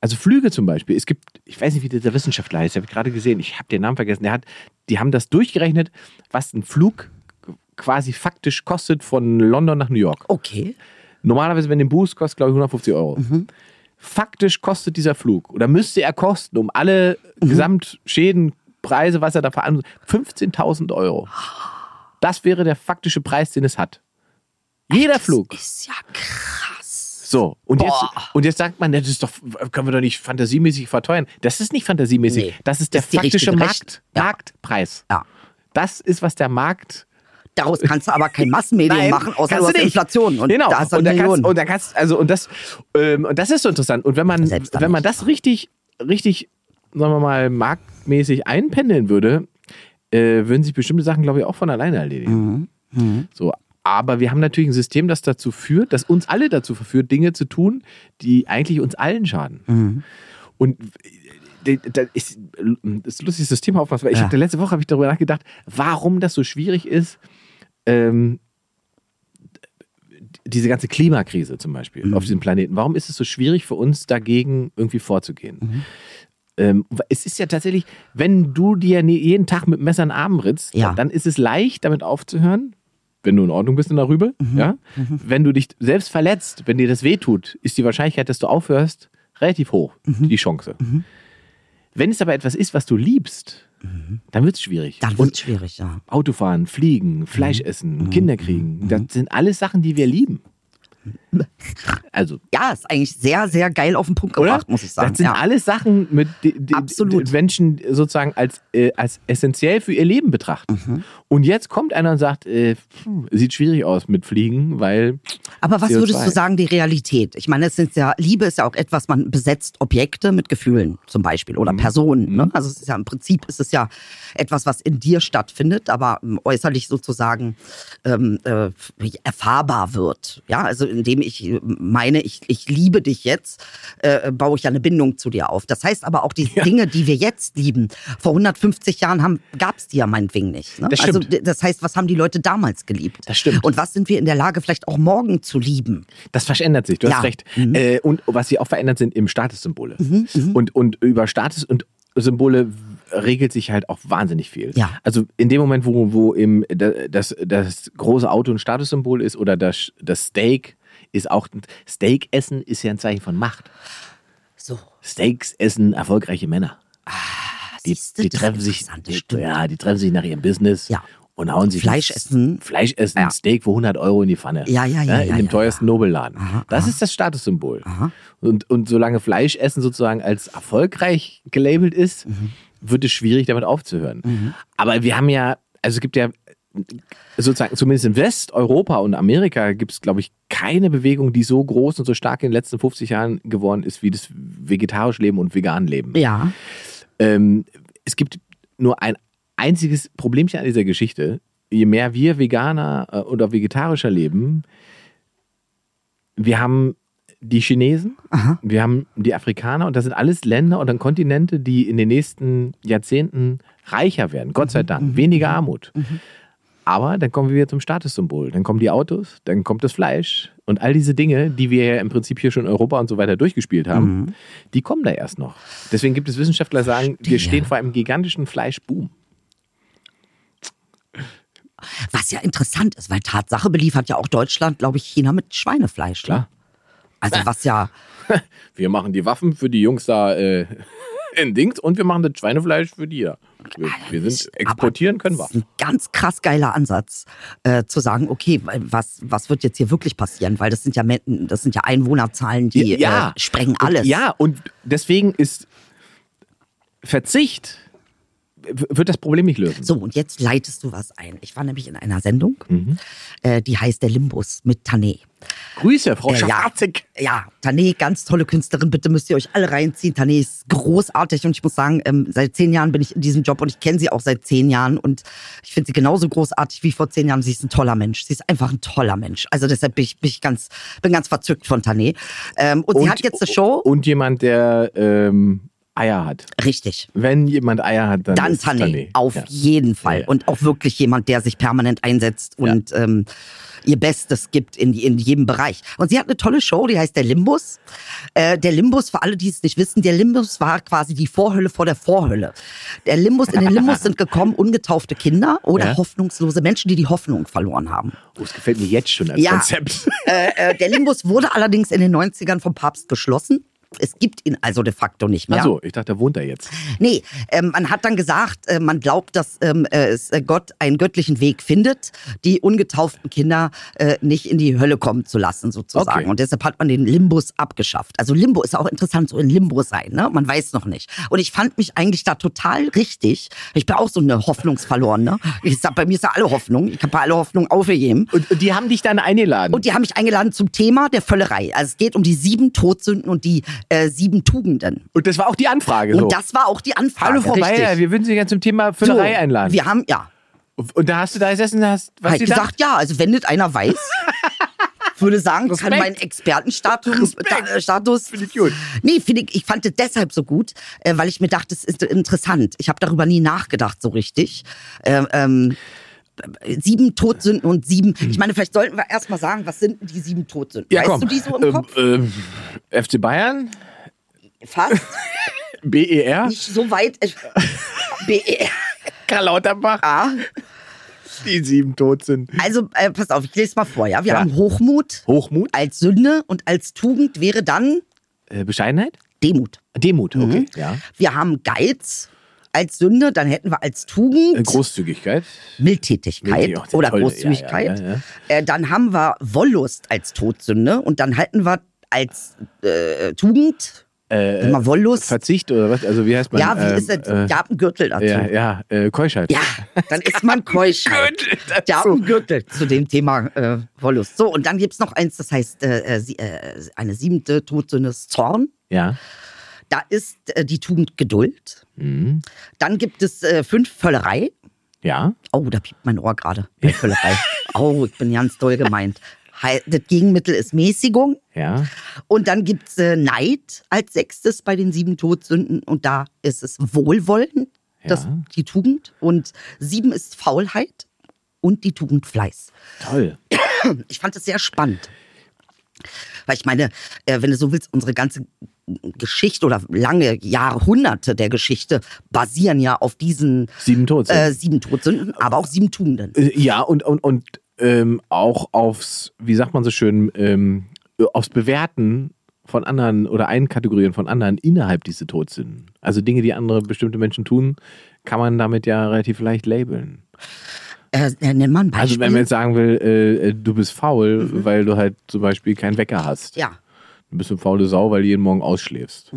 Also Flüge zum Beispiel. Es gibt, ich weiß nicht, wie dieser Wissenschaftler heißt, habe ich gerade gesehen, ich habe den Namen vergessen. Der hat, die haben das durchgerechnet, was ein Flug quasi faktisch kostet von London nach New York. Okay. Normalerweise, wenn den Boost kostet, glaube ich, 150 Euro. Faktisch kostet dieser Flug, oder müsste er kosten, um alle Gesamtschäden, Preise, was er da verantwortet, 15.000 Euro. Das wäre der faktische Preis, den es hat. Jeder Flug. Ist ja krass. So, und jetzt, und jetzt sagt man, das ist doch, können wir doch nicht fantasiemäßig verteuern. Das ist nicht fantasiemäßig. Nee, das ist der das ist faktische Markt. Ja. Marktpreis. Ja. Das ist, was der Markt Daraus kannst du aber kein Massenmedien Nein, machen, außer du hast. Inflation. Und genau. da hast du und, da kannst, und da kannst, also und das, ähm, und das ist so interessant. Und wenn man, wenn man nicht. das richtig, richtig, sagen wir mal, marktmäßig einpendeln würde, äh, würden sich bestimmte Sachen, glaube ich, auch von alleine erledigen. Mhm. So. Aber wir haben natürlich ein System, das dazu führt, das uns alle dazu verführt, Dinge zu tun, die eigentlich uns allen schaden. Mhm. Und äh, ist, das ist lustig, das Thema aufmachst, weil ich Ja. habe letzte Woche habe ich darüber nachgedacht, warum das so schwierig ist, ähm, diese ganze Klimakrise zum Beispiel Mhm. auf diesem Planeten. Warum ist es so schwierig für uns dagegen irgendwie vorzugehen? Mhm. Ähm, es ist ja tatsächlich, wenn du dir jeden Tag mit Messer in den Arm ritzt, Ja. dann ist es leicht, damit aufzuhören, wenn du in Ordnung bist in der Rübe. Mhm. Ja? Wenn du dich selbst verletzt, wenn dir das wehtut, ist die Wahrscheinlichkeit, dass du aufhörst, relativ hoch, Mhm. die Chance. Wenn es aber etwas ist, was du liebst, dann wird es schwierig. Dann wird schwierig, ja. Autofahren, Fliegen, Fleisch essen, Kinder kriegen, das sind alles Sachen, die wir lieben. Also, Ja, ist eigentlich sehr, sehr geil auf den Punkt oder? gebracht, muss ich sagen. Das sind ja. alles Sachen, mit die Menschen sozusagen als, äh, als essentiell für ihr Leben betrachten. Mhm. Und jetzt kommt einer und sagt, äh, sieht schwierig aus mit Fliegen, weil Aber was CO2. würdest du sagen, die Realität? Ich meine, es sind ja, Liebe ist ja auch etwas, man besetzt Objekte mit Gefühlen zum Beispiel Mhm. oder Personen. Ne? Also es ist ja im Prinzip ist es ja etwas, was in dir stattfindet, aber ähm, äußerlich sozusagen ähm, äh, erfahrbar wird. Ja, also indem ich äh, meine, ich, ich liebe dich jetzt, äh, baue ich ja eine Bindung zu dir auf. Das heißt aber auch die Dinge, die wir jetzt lieben, vor 150 Jahren gab es die ja meinetwegen nicht. Ne? Das also das heißt, was haben die Leute damals geliebt? Das stimmt. Und was sind wir in der Lage, vielleicht auch morgen zu lieben? Das verändert sich, du Ja. hast recht. Mhm. Äh, und was sie auch verändert sind im Statussymbole. Und, und über Status und Symbole regelt sich halt auch wahnsinnig viel. Ja. Also in dem Moment, wo, wo da- das, das große Auto ein Statussymbol ist oder das, das Steak ist auch, Steak essen ist ja ein Zeichen von Macht. So. Steaks essen erfolgreiche Männer. Die, siehste, die das treffen sich, die, ja, die treffen sich nach ihrem Business Ja. und hauen sich Fleisch ein- essen. Fleisch essen, Ja. Steak für 100 Euro in die Pfanne. Ja, ja, ja, In ja, dem ja, teuersten Nobelladen. das ist das Statussymbol. Und, und solange Fleisch essen sozusagen als erfolgreich gelabelt ist, Mhm. wird es schwierig, damit aufzuhören. Aber wir haben ja, also es gibt ja sozusagen, zumindest in Westeuropa und Amerika gibt es, glaube ich, keine Bewegung, die so groß und so stark in den letzten 50 Jahren geworden ist, wie das vegetarische Leben und vegan Leben. Ja. Ähm, es gibt nur ein einziges Problemchen an dieser Geschichte. Je mehr wir Veganer äh, oder Vegetarischer leben, wir haben die Chinesen, wir haben die Afrikaner und das sind alles Länder und dann Kontinente, die in den nächsten Jahrzehnten reicher werden. Gott sei Dank. Weniger Armut. Aber dann kommen wir wieder zum Statussymbol. Dann kommen die Autos, dann kommt das Fleisch und all diese Dinge, die wir ja im Prinzip hier schon in Europa und so weiter durchgespielt haben, die kommen da erst noch. Deswegen gibt es Wissenschaftler, die sagen, wir stehen vor einem gigantischen Fleischboom. Was ja interessant ist, weil Tatsache beliefert ja auch Deutschland, glaube ich, China mit Schweinefleisch. ne? Klar. Also was ja, Wir machen die Waffen für die Jungs da äh, in Dings und wir machen das Schweinefleisch für die da. Wir, wir sind, exportieren können wir. das ist ein ganz krass geiler Ansatz, äh, zu sagen, okay, was, was wird jetzt hier wirklich passieren? Weil das sind ja, das sind ja Einwohnerzahlen, die Ja. äh, sprengen alles. Ja, und deswegen ist Verzicht wird das Problem nicht lösen. So, und jetzt leitest du was ein. Ich war nämlich in einer Sendung, Mhm. äh, die heißt Der Limbus mit Tané. Grüße, Frau Äh, ja. Schafatzig. Ja, Tané, ganz tolle Künstlerin. Bitte müsst ihr euch alle reinziehen. Tané ist großartig und ich muss sagen, ähm, seit zehn Jahren bin ich in diesem Job und ich kenne sie auch seit zehn Jahren und ich finde sie genauso großartig wie vor zehn Jahren. Sie ist ein toller Mensch. Sie ist einfach ein toller Mensch. Also deshalb bin ich, bin ich ganz, bin ganz verzückt von Tané. Ähm, und, sie hat jetzt eine Show. Und jemand, der ähm, Eier hat. Richtig. Wenn jemand Eier hat, dann, Dann Tané, Tané. auf Ja. jeden Fall. Ja. Und auch wirklich jemand, der sich permanent einsetzt und ähm, ihr Bestes gibt in, in jedem Bereich. Und sie hat eine tolle Show, die heißt Der Limbus. Äh, der Limbus, für alle, die es nicht wissen, der Limbus war quasi die Vorhölle vor der Vorhölle. Der Limbus, in den Limbus sind gekommen ungetaufte Kinder oder hoffnungslose Menschen, die die Hoffnung verloren haben. Oh, es gefällt mir jetzt schon als. Konzept. Äh, äh, der Limbus wurde allerdings in den 90ern vom Papst geschlossen. Es gibt ihn also de facto nicht mehr. Ach so, ich dachte, da wohnt er jetzt. Nee, ähm, man hat dann gesagt, äh, man glaubt, dass ähm, äh, äh, Gott einen göttlichen Weg findet, die ungetauften Kinder äh, nicht in die Hölle kommen zu lassen, sozusagen. Okay. Und deshalb hat man den Limbus abgeschafft. Also Limbo ist auch interessant, so in Limbo sein, ne? Man weiß noch nicht. Und ich fand mich eigentlich da total richtig. Ich bin auch so eine Hoffnungsverlorene. Ich sag, bei mir ist ja alle Hoffnung. Ich habe alle Hoffnung aufgegeben. Und, und die haben dich dann eingeladen. Und die haben mich eingeladen zum Thema der Völlerei. Also es geht um die sieben Todsünden und die äh, sieben Tugenden. Und das war auch die Anfrage. so. Und das war auch die Anfrage. Hallo Frau richtig. Bayer, wir würden Sie gerne zum Thema Füllerei So, einladen. Wir haben, ja, Und da hast du da gesessen, hast was halt gesagt, ja, also wenn das einer weiß, würde sagen, kann Respekt. mein Expertenstatus, Respekt. äh, Status, Finde ich gut. Nee, finde ich, ich fand es deshalb so gut, äh, weil ich mir dachte, es ist interessant. Ich habe darüber nie nachgedacht so richtig. Ähm, ähm, sieben Todsünden und sieben. Ich meine, vielleicht sollten wir erstmal sagen, was sind denn die sieben Todsünden? Ja, weißt komm. du die so im ähm, Kopf? Ähm, FC Bayern, Fast. BER, Nicht so weit. äh, BER. Karl Lauterbach, die sieben tot sind. Also, äh, pass auf, ich lese mal vor, ja. Wir Ja. haben Hochmut Hochmut, als Sünde und als Tugend wäre dann äh, Bescheidenheit, Demut. Demut, okay, Mhm. ja. Wir haben Geiz als Sünde, dann hätten wir als Tugend Äh, Großzügigkeit, Mildtätigkeit Mildtätig- auch sehr oder toll, Großzügigkeit. ja, ja, ja. Äh, dann haben wir Wollust als Todsünde und dann hätten wir als äh, Tugend äh, immer Wollust. Verzicht oder was? Also wie heißt man? ja, wie ähm, ist das? Äh, Gürtel dazu. ja, ja, äh, Keuschheit. Ja, dann ist man keusch. Gürtel zu dem Thema äh, Wollust. So, und dann gibt's noch eins, das heißt äh, äh, eine siebente Todsünde ist Zorn. Ja. Da ist äh, die Tugend Geduld. Mhm. Dann gibt es äh, fünf Völlerei. Ja. Oh, da piept mein Ohr gerade. Bei Völlerei. oh, ich bin ganz doll gemeint. Das Gegenmittel ist Mäßigung. Ja. Und dann gibt's äh, Neid als sechstes bei den sieben Todsünden. Und da ist es Wohlwollen, das, Ja. die Tugend. Und sieben ist Faulheit und die Tugend Fleiß. Toll. Ich fand es sehr spannend. Weil ich meine, äh, wenn du so willst, unsere ganze Geschichte oder lange Jahrhunderte der Geschichte basieren ja auf diesen Sieben tot sind. äh, sieben Todsünden, aber auch sieben Tugenden. Äh, Ja, und, und, und ähm, auch aufs, wie sagt man so schön, ähm, aufs Bewerten von anderen oder Einkategorieren von anderen innerhalb dieser Todsünden. Also Dinge, die andere bestimmte Menschen tun, kann man damit ja relativ leicht labeln. Äh, nenn mal ein Beispiel. Also wenn man jetzt sagen will, äh, äh, du bist faul, weil du halt zum Beispiel keinen Wecker hast. ja, Du bist eine faule Sau, weil du jeden Morgen ausschläfst.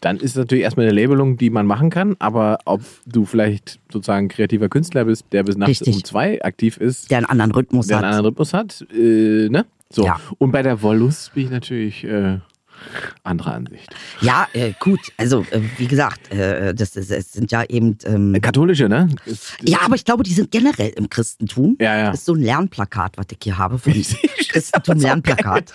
Dann ist es natürlich erstmal eine Labelung, die man machen kann, aber ob du vielleicht sozusagen kreativer Künstler bist, der bis nachts Richtig. um zwei aktiv ist, der einen anderen Rhythmus der hat. einen anderen Rhythmus hat, äh, ne? So. Ja. Und bei der Wollust bin ich natürlich äh, anderer Ansicht. Ja, äh, gut. Also, äh, wie gesagt, äh, das, das, das sind ja eben. Ähm, Katholische, ne? Ist- ja, aber ich glaube, die sind generell im Christentum. Ja, ja. Das ist so ein Lernplakat, was ich hier habe. Von Ich sehe schon, Christentum das ist auch Lernplakat.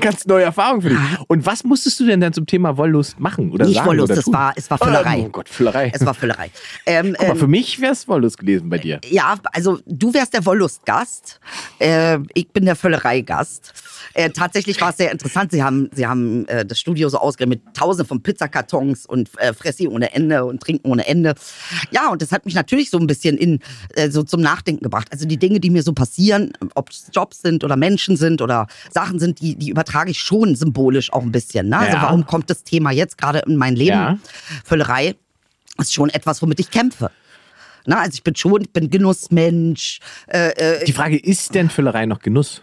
Ganz neue Erfahrung für dich. Und was musstest du denn dann zum Thema Wollust machen? Oder Nicht sagen Wollust, oder das war- es war Völlerei. Oh Gott, Völlerei. Es war Völlerei. Ähm, Guck mal, ähm, für mich wäre es Wollust gewesen bei dir. Ja, also du wärst der Wollust-Gast. Äh, ich bin der Völlerei-Gast. Äh, tatsächlich war es sehr interessant. Sie haben, sie haben äh, das Studio so ausgeräumt mit tausenden von Pizzakartons und äh, Fressi ohne Ende und Trinken ohne Ende. Ja, und das hat mich natürlich so ein bisschen in äh, so zum Nachdenken gebracht. Also die Dinge, die mir so passieren, ob es Jobs sind oder Menschen sind oder Sachen sind, die, die übertrage ich schon symbolisch auch ein bisschen. Ne? Also Ja. warum kommt das Thema jetzt gerade in mein Leben? Ja. Völlerei ist schon etwas, womit ich kämpfe. Na, also ich bin schon, ich bin Genussmensch. Äh, äh, Die Frage, ist denn Völlerei noch Genuss?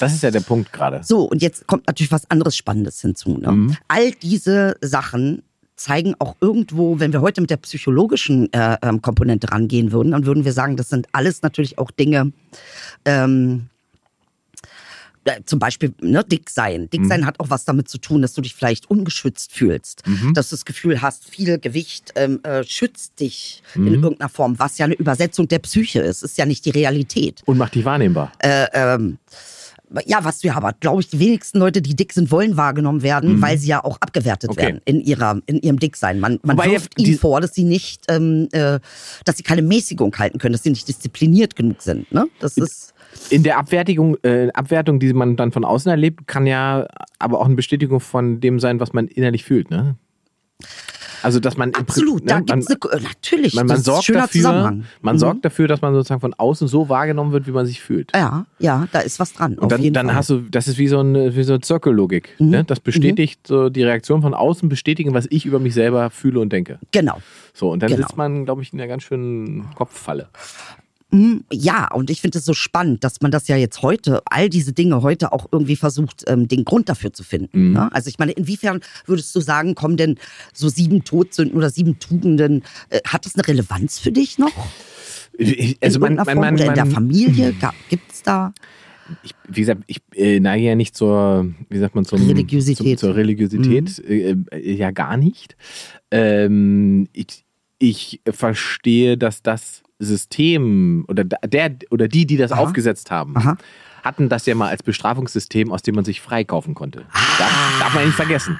Das ist ja der Punkt gerade. so, und jetzt kommt natürlich was anderes Spannendes hinzu. Ne? Mhm. All diese Sachen zeigen auch irgendwo, wenn wir heute mit der psychologischen äh, ähm, Komponente rangehen würden, dann würden wir sagen, das sind alles natürlich auch Dinge, ähm, äh, zum Beispiel ne, dick sein. Dick Mhm. sein hat auch was damit zu tun, dass du dich vielleicht ungeschützt fühlst. Mhm. Dass du das Gefühl hast, viel Gewicht ähm, äh, schützt dich Mhm. in irgendeiner Form, was ja eine Übersetzung der Psyche ist. Ist ja nicht die Realität. Und macht dich wahrnehmbar. Äh, ähm, ja, was ja aber, glaube ich, die wenigsten Leute, die dick sind, wollen wahrgenommen werden, weil sie ja auch abgewertet Mhm. Okay. werden in ihrer, in ihrem Dicksein. Man, man Wobei wirft ihnen vor, dass sie nicht, ähm, äh, dass sie keine Mäßigung halten können, dass sie nicht diszipliniert genug sind. Ne? Das ist In der Abwertung, äh, Abwertung, die man dann von außen erlebt, kann ja aber auch eine Bestätigung von dem sein, was man innerlich fühlt, ne? Also, dass man absolut. Prinzip- Da ne, gibt's man, eine, natürlich. man, das man ein sorgt schöner dafür, Zusammenhang. man Mhm. sorgt dafür, dass man sozusagen von außen so wahrgenommen wird, wie man sich fühlt. Ja, ja, da ist was dran. Und dann, dann Fall. Mhm. hast du, das ist wie so eine, wie so eine Zirkellogik. Ne? Das bestätigt so die Reaktion von außen, bestätigen, was ich über mich selber fühle und denke. Genau. So, und dann Genau. sitzt man, glaube ich, in einer ganz schönen Kopffalle. Ja, und ich finde es so spannend, dass man das ja jetzt heute, all diese Dinge heute auch irgendwie versucht, ähm, den Grund dafür zu finden. Mhm. Ne? Also ich meine, inwiefern würdest du sagen, kommen denn so sieben Todsünden oder sieben Tugenden, äh, hat das eine Relevanz für dich noch? Ich- In Also man, man, man, oder in der Familie? Gibt es da? ich, wie gesagt, ich äh, neige ja nicht zur, wie sagt man, zum, Religiosität. Zum, zur Religiosität, äh, äh, ja gar nicht. Ähm, ich, ich verstehe, dass das System oder der oder die, die das Aha. aufgesetzt haben, Aha. hatten das ja mal als Bestrafungssystem, aus dem man sich freikaufen konnte. Darf, darf man nicht vergessen.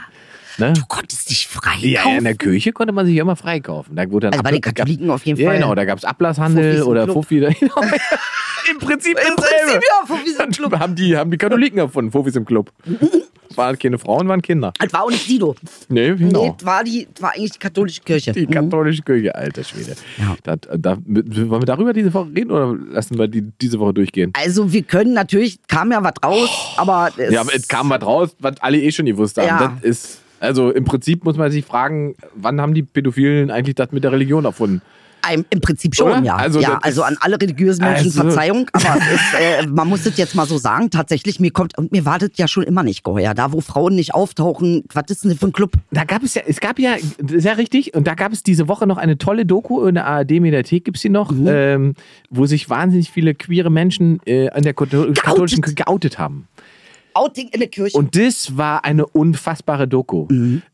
Ne? Du konntest dich frei Ja, ja, in der? Kirche konnte man sich immer freikaufen. Da wurde dann Also bei den Katholiken auf jeden ja, Fall. Genau, da gab es Ablasshandel Fuffis oder Club. Fuffi. Genau. Im Prinzip Im. Prinzip ja, Fuffis im Club. Haben die, haben die Katholiken erfunden, Fuffis im Club. Es waren keine Frauen, waren Kinder. Das war auch nicht Sido. Nee, genau. Nee, das war, die, das war eigentlich die katholische Kirche. Die katholische Kirche, alter Schwede. Ja. Da, da, wollen wir darüber diese Woche reden oder lassen wir die diese Woche durchgehen? Also wir können natürlich, kam ja was raus, aber es, Ja, aber es kam was raus, was alle eh schon gewusst haben. Ja. Das ist, also im Prinzip muss man sich fragen, wann haben die Pädophilen eigentlich das mit der Religion erfunden? Im, Prinzip schon, Oder? ja. Also ja, also an alle religiösen Menschen Also- Verzeihung, aber es ist, äh, man muss das jetzt mal so sagen, tatsächlich, mir kommt, und mir war das ja schon immer nicht geheuer. Da, wo Frauen nicht auftauchen, was ist denn das für ein Club? Da gab es ja, es gab ja, sehr richtig, und da gab es diese Woche noch eine tolle Doku in der ARD-Mediathek, gibt es die noch, ähm, wo sich wahnsinnig viele queere Menschen äh, an der Katho- katholischen Kirche geoutet haben. Outing in der Kirche. Und das war eine unfassbare Doku.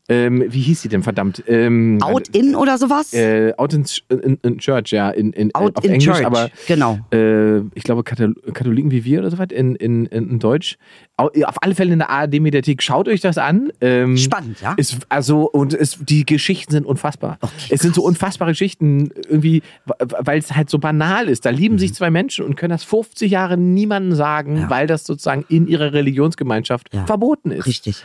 Ähm, wie hieß die denn, verdammt? Ähm, Out in oder sowas? Äh, out in, in, in Church, ja, in, in, Out auf in Englisch, Church, aber genau. äh, ich glaube Kathol Katholiken wie wir oder so was in, in, in, Deutsch. Au- Auf alle Fälle in der ARD-Mediathek. Schaut euch das an. Ähm, Spannend, ja? Ist, also, und es, die Geschichten sind unfassbar. es sind so unfassbare Geschichten, irgendwie, weil es halt so banal ist. Da lieben Mhm. sich zwei Menschen und können das 50 Jahre niemandem sagen, Ja. weil das sozusagen in ihrer Religionsgemeinschaft Ja. verboten ist. Richtig.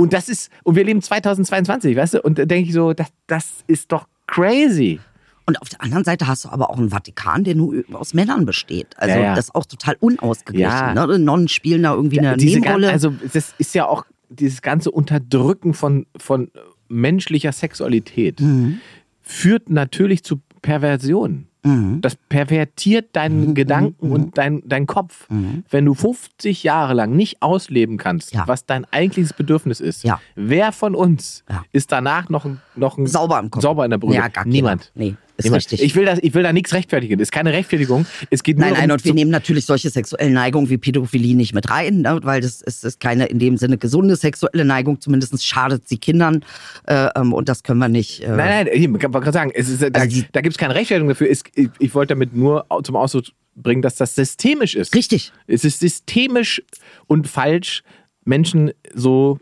Und das ist, und wir leben 2022, weißt du? Und da denke ich so, das, das ist doch crazy. Und auf der anderen Seite hast du aber auch einen Vatikan, der nur aus Männern besteht. Also Ja, ja. das ist auch total unausgeglichen. Ja. Ne? Nonnen spielen da irgendwie eine Diese gan- Nebenrolle. also das ist ja auch dieses ganze Unterdrücken von, von menschlicher Sexualität Mhm. führt natürlich zu Perversion. Mhm. Das pervertiert deinen Gedanken und dein, dein Kopf. Wenn du 50 Jahre lang nicht ausleben kannst, Ja. was dein eigentliches Bedürfnis ist, Ja. wer von uns Ja. ist danach noch, ein- noch ein sauber im Kopf. sauber in der Brühe? Ja, gar keiner. Niemand. Nee, ist richtig. Ich will, das, ich will da nichts rechtfertigen. Das ist keine Rechtfertigung. Es geht nur Nein, nein, um und wir nehmen natürlich solche sexuellen Neigungen wie Pädophilie nicht mit rein, ne, weil das ist, ist keine in dem Sinne gesunde sexuelle Neigung, zumindest schadet sie Kindern äh, ähm, und das können wir nicht. Äh, Nein, nein, ich kann gerade sagen, es ist, da, Also da gibt es keine Rechtfertigung dafür. Es, ich, ich wollte damit nur zum Ausdruck bringen, dass das systemisch ist. Richtig. Es ist systemisch und falsch, Menschen so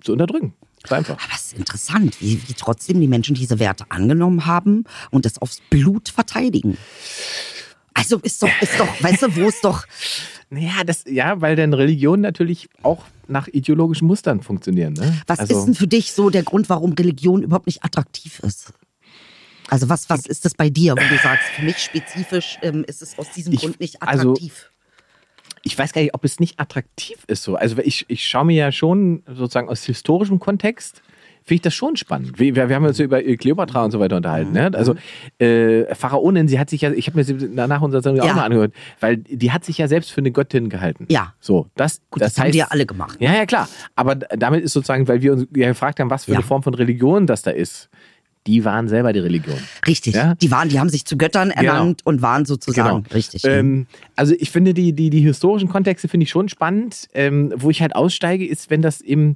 zu unterdrücken. So einfach. Aber es ist interessant, wie, wie trotzdem die Menschen diese Werte angenommen haben und das aufs Blut verteidigen. Also ist doch, ist doch, weißt du, wo es doch, Ja, das, ja, weil dann Religionen natürlich auch nach ideologischen Mustern funktionieren. Ne? was also, ist denn für dich so der Grund, warum Religion überhaupt nicht attraktiv ist? Also was, was ist das bei dir, wo du sagst, für mich spezifisch ähm, ist es aus diesem Ich- Grund nicht also- attraktiv? Ich weiß gar nicht, ob es nicht attraktiv ist so. Also ich, ich schaue mir ja schon sozusagen aus historischem Kontext, finde ich das schon spannend. Wir, wir haben uns ja über Kleopatra und so weiter unterhalten. Ne? Also äh, Pharaonin, sie hat sich ja, ich habe mir sie nach unserer Sendung Ja. auch mal angehört, weil die hat sich ja selbst für eine Göttin gehalten. Ja. So, das, Gut, das, das haben heißt, die ja alle gemacht. Ja, ja, klar. Aber damit ist sozusagen, weil wir uns ja gefragt haben, was für Ja. eine Form von Religion das da ist. Die waren selber die Religion. Richtig. Ja? Die waren, die haben sich zu Göttern ernannt und waren sozusagen richtig. Ähm, also ich finde die, die, die historischen Kontexte finde ich schon spannend. Ähm, wo ich halt aussteige, ist, wenn das eben,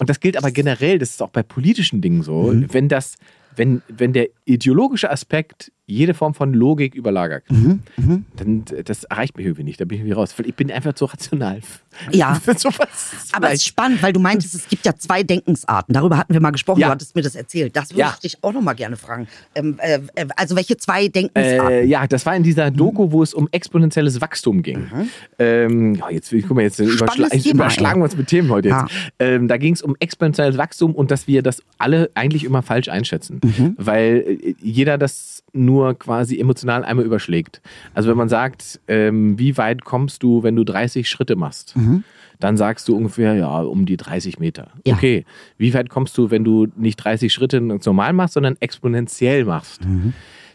und das gilt aber generell, das ist auch bei politischen Dingen so, Mhm. wenn das, wenn, wenn der ideologische Aspekt jede Form von Logik überlagert, Mhm, dann das erreicht mich irgendwie nicht. Da bin ich irgendwie raus. Ich bin einfach zu rational. Ja. Sowas Aber es ist spannend, weil du meintest, es gibt ja zwei Denkensarten. Darüber hatten wir mal gesprochen, Ja. du hattest mir das erzählt. Das würde Ja. ich dich auch noch mal gerne fragen. Ähm, äh, äh, also welche zwei Denkensarten? Äh, ja, das war in dieser Doku, wo es um exponentielles Wachstum ging. Ähm, ja, jetzt, guck mal, jetzt überschla Thema, überschlagen wir uns mit Themen heute. Jetzt. Ja. Ähm, da ging es um exponentielles Wachstum und dass wir das alle eigentlich immer falsch einschätzen, weil äh, jeder das nur quasi emotional einmal überschlägt. Also wenn man sagt, ähm, wie weit kommst du, wenn du 30 Schritte machst? Dann sagst du ungefähr, ja, um die 30 Meter. Ja. Okay, wie weit kommst du, wenn du nicht 30 Schritte normal machst, sondern exponentiell machst?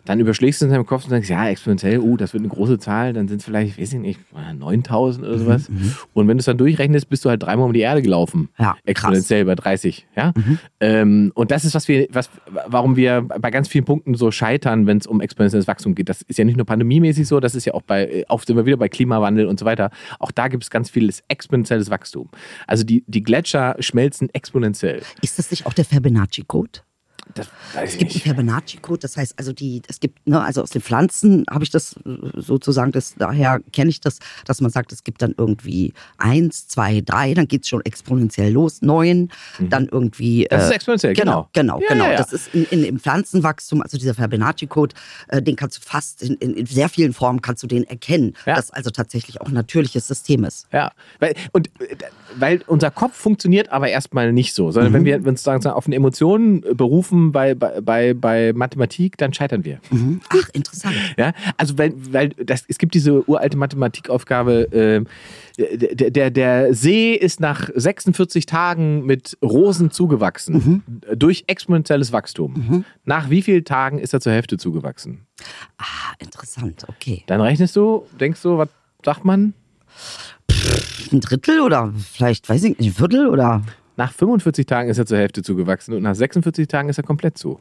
Dann überschlägst du in deinem Kopf und sagst, ja, exponentiell, uh, das wird eine große Zahl, dann sind es vielleicht, weiß ich nicht, 9000 oder sowas. Und wenn du es dann durchrechnest, bist du halt dreimal um die Erde gelaufen. Ja, krass. Exponentiell bei 30, ja. Ähm, und das ist, was wir, was, warum wir bei ganz vielen Punkten so scheitern, wenn es um exponentielles Wachstum geht. Das ist ja nicht nur pandemiemäßig so, das ist ja auch bei, oft sind wir wieder bei Klimawandel und so weiter. Auch da gibt es ganz vieles exponentielles Wachstum. Also die, die Gletscher schmelzen exponentiell. Ist das nicht auch der Fibonacci-Code? Das weiß Es gibt einen nicht. Fibonacci-Code, das heißt also die, es gibt, ne, also aus den Pflanzen habe ich das äh, sozusagen, das, daher kenne ich das, dass man sagt, es gibt dann irgendwie eins, zwei, drei, dann geht's schon exponentiell los, neun, dann irgendwie. Mhm. Das ist äh, exponentiell, genau. genau. Genau, Ja, genau. ja, ja. Das ist in, in, im Pflanzenwachstum, also dieser Fibonacci-Code, äh, den kannst du fast in, in, sehr vielen Formen kannst du den erkennen, dass also tatsächlich auch ein natürliches System ist. Ja, und, äh, weil unser Kopf funktioniert aber erstmal nicht so, sondern wenn wir uns sagen, auf eine Emotion äh, berufen bei, bei, bei, bei Mathematik, dann scheitern wir. Mhm. Ach, interessant. Ja, also weil, weil das, es gibt diese uralte Mathematikaufgabe, äh, der, der, der See ist nach 46 Tagen mit Rosen zugewachsen, durch exponentielles Wachstum. Nach wie vielen Tagen ist er zur Hälfte zugewachsen? Ah, interessant, okay. Dann rechnest du, denkst du, was sagt man? Ein Drittel oder vielleicht, weiß ich nicht, ein Viertel oder? Nach 45 Tagen ist er zur Hälfte zugewachsen und nach 46 Tagen ist er komplett zu.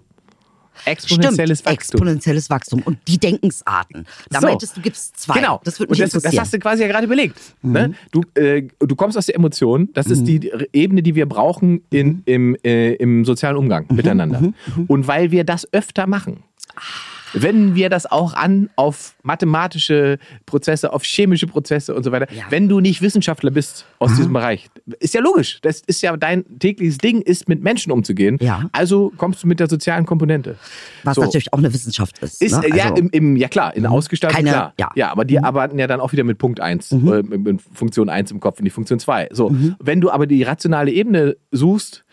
Exponentielles Stimmt, Wachstum. exponentielles Wachstum. Und die Denkensarten. Da So. meintest du, gibst zwei. Genau. Das und mich das, das interessieren. Mhm. hast du quasi ja gerade überlegt. Ne? Du, äh, du kommst aus der Emotion. Das ist die Ebene, die wir brauchen Mhm. in, im, äh, im sozialen Umgang miteinander. mhm. Und weil wir das öfter machen, wenden wir das auch an auf mathematische Prozesse, auf chemische Prozesse und so weiter. Ja. Wenn du nicht Wissenschaftler bist aus diesem Bereich, ist ja logisch. Das ist ja dein tägliches Ding, ist mit Menschen umzugehen. Ja. Also kommst du mit der sozialen Komponente. Was So. natürlich auch eine Wissenschaft ist. Ist, ne? ja, Also, im, im, ja klar, in der Ausgestaltung Keine- klar. ja. Mhm. ja, aber die arbeiten ja dann auch wieder mit Punkt 1, äh, mit, Funktion 1 im Kopf und nicht Funktion 2. So, Mhm. wenn du aber die rationale Ebene suchst,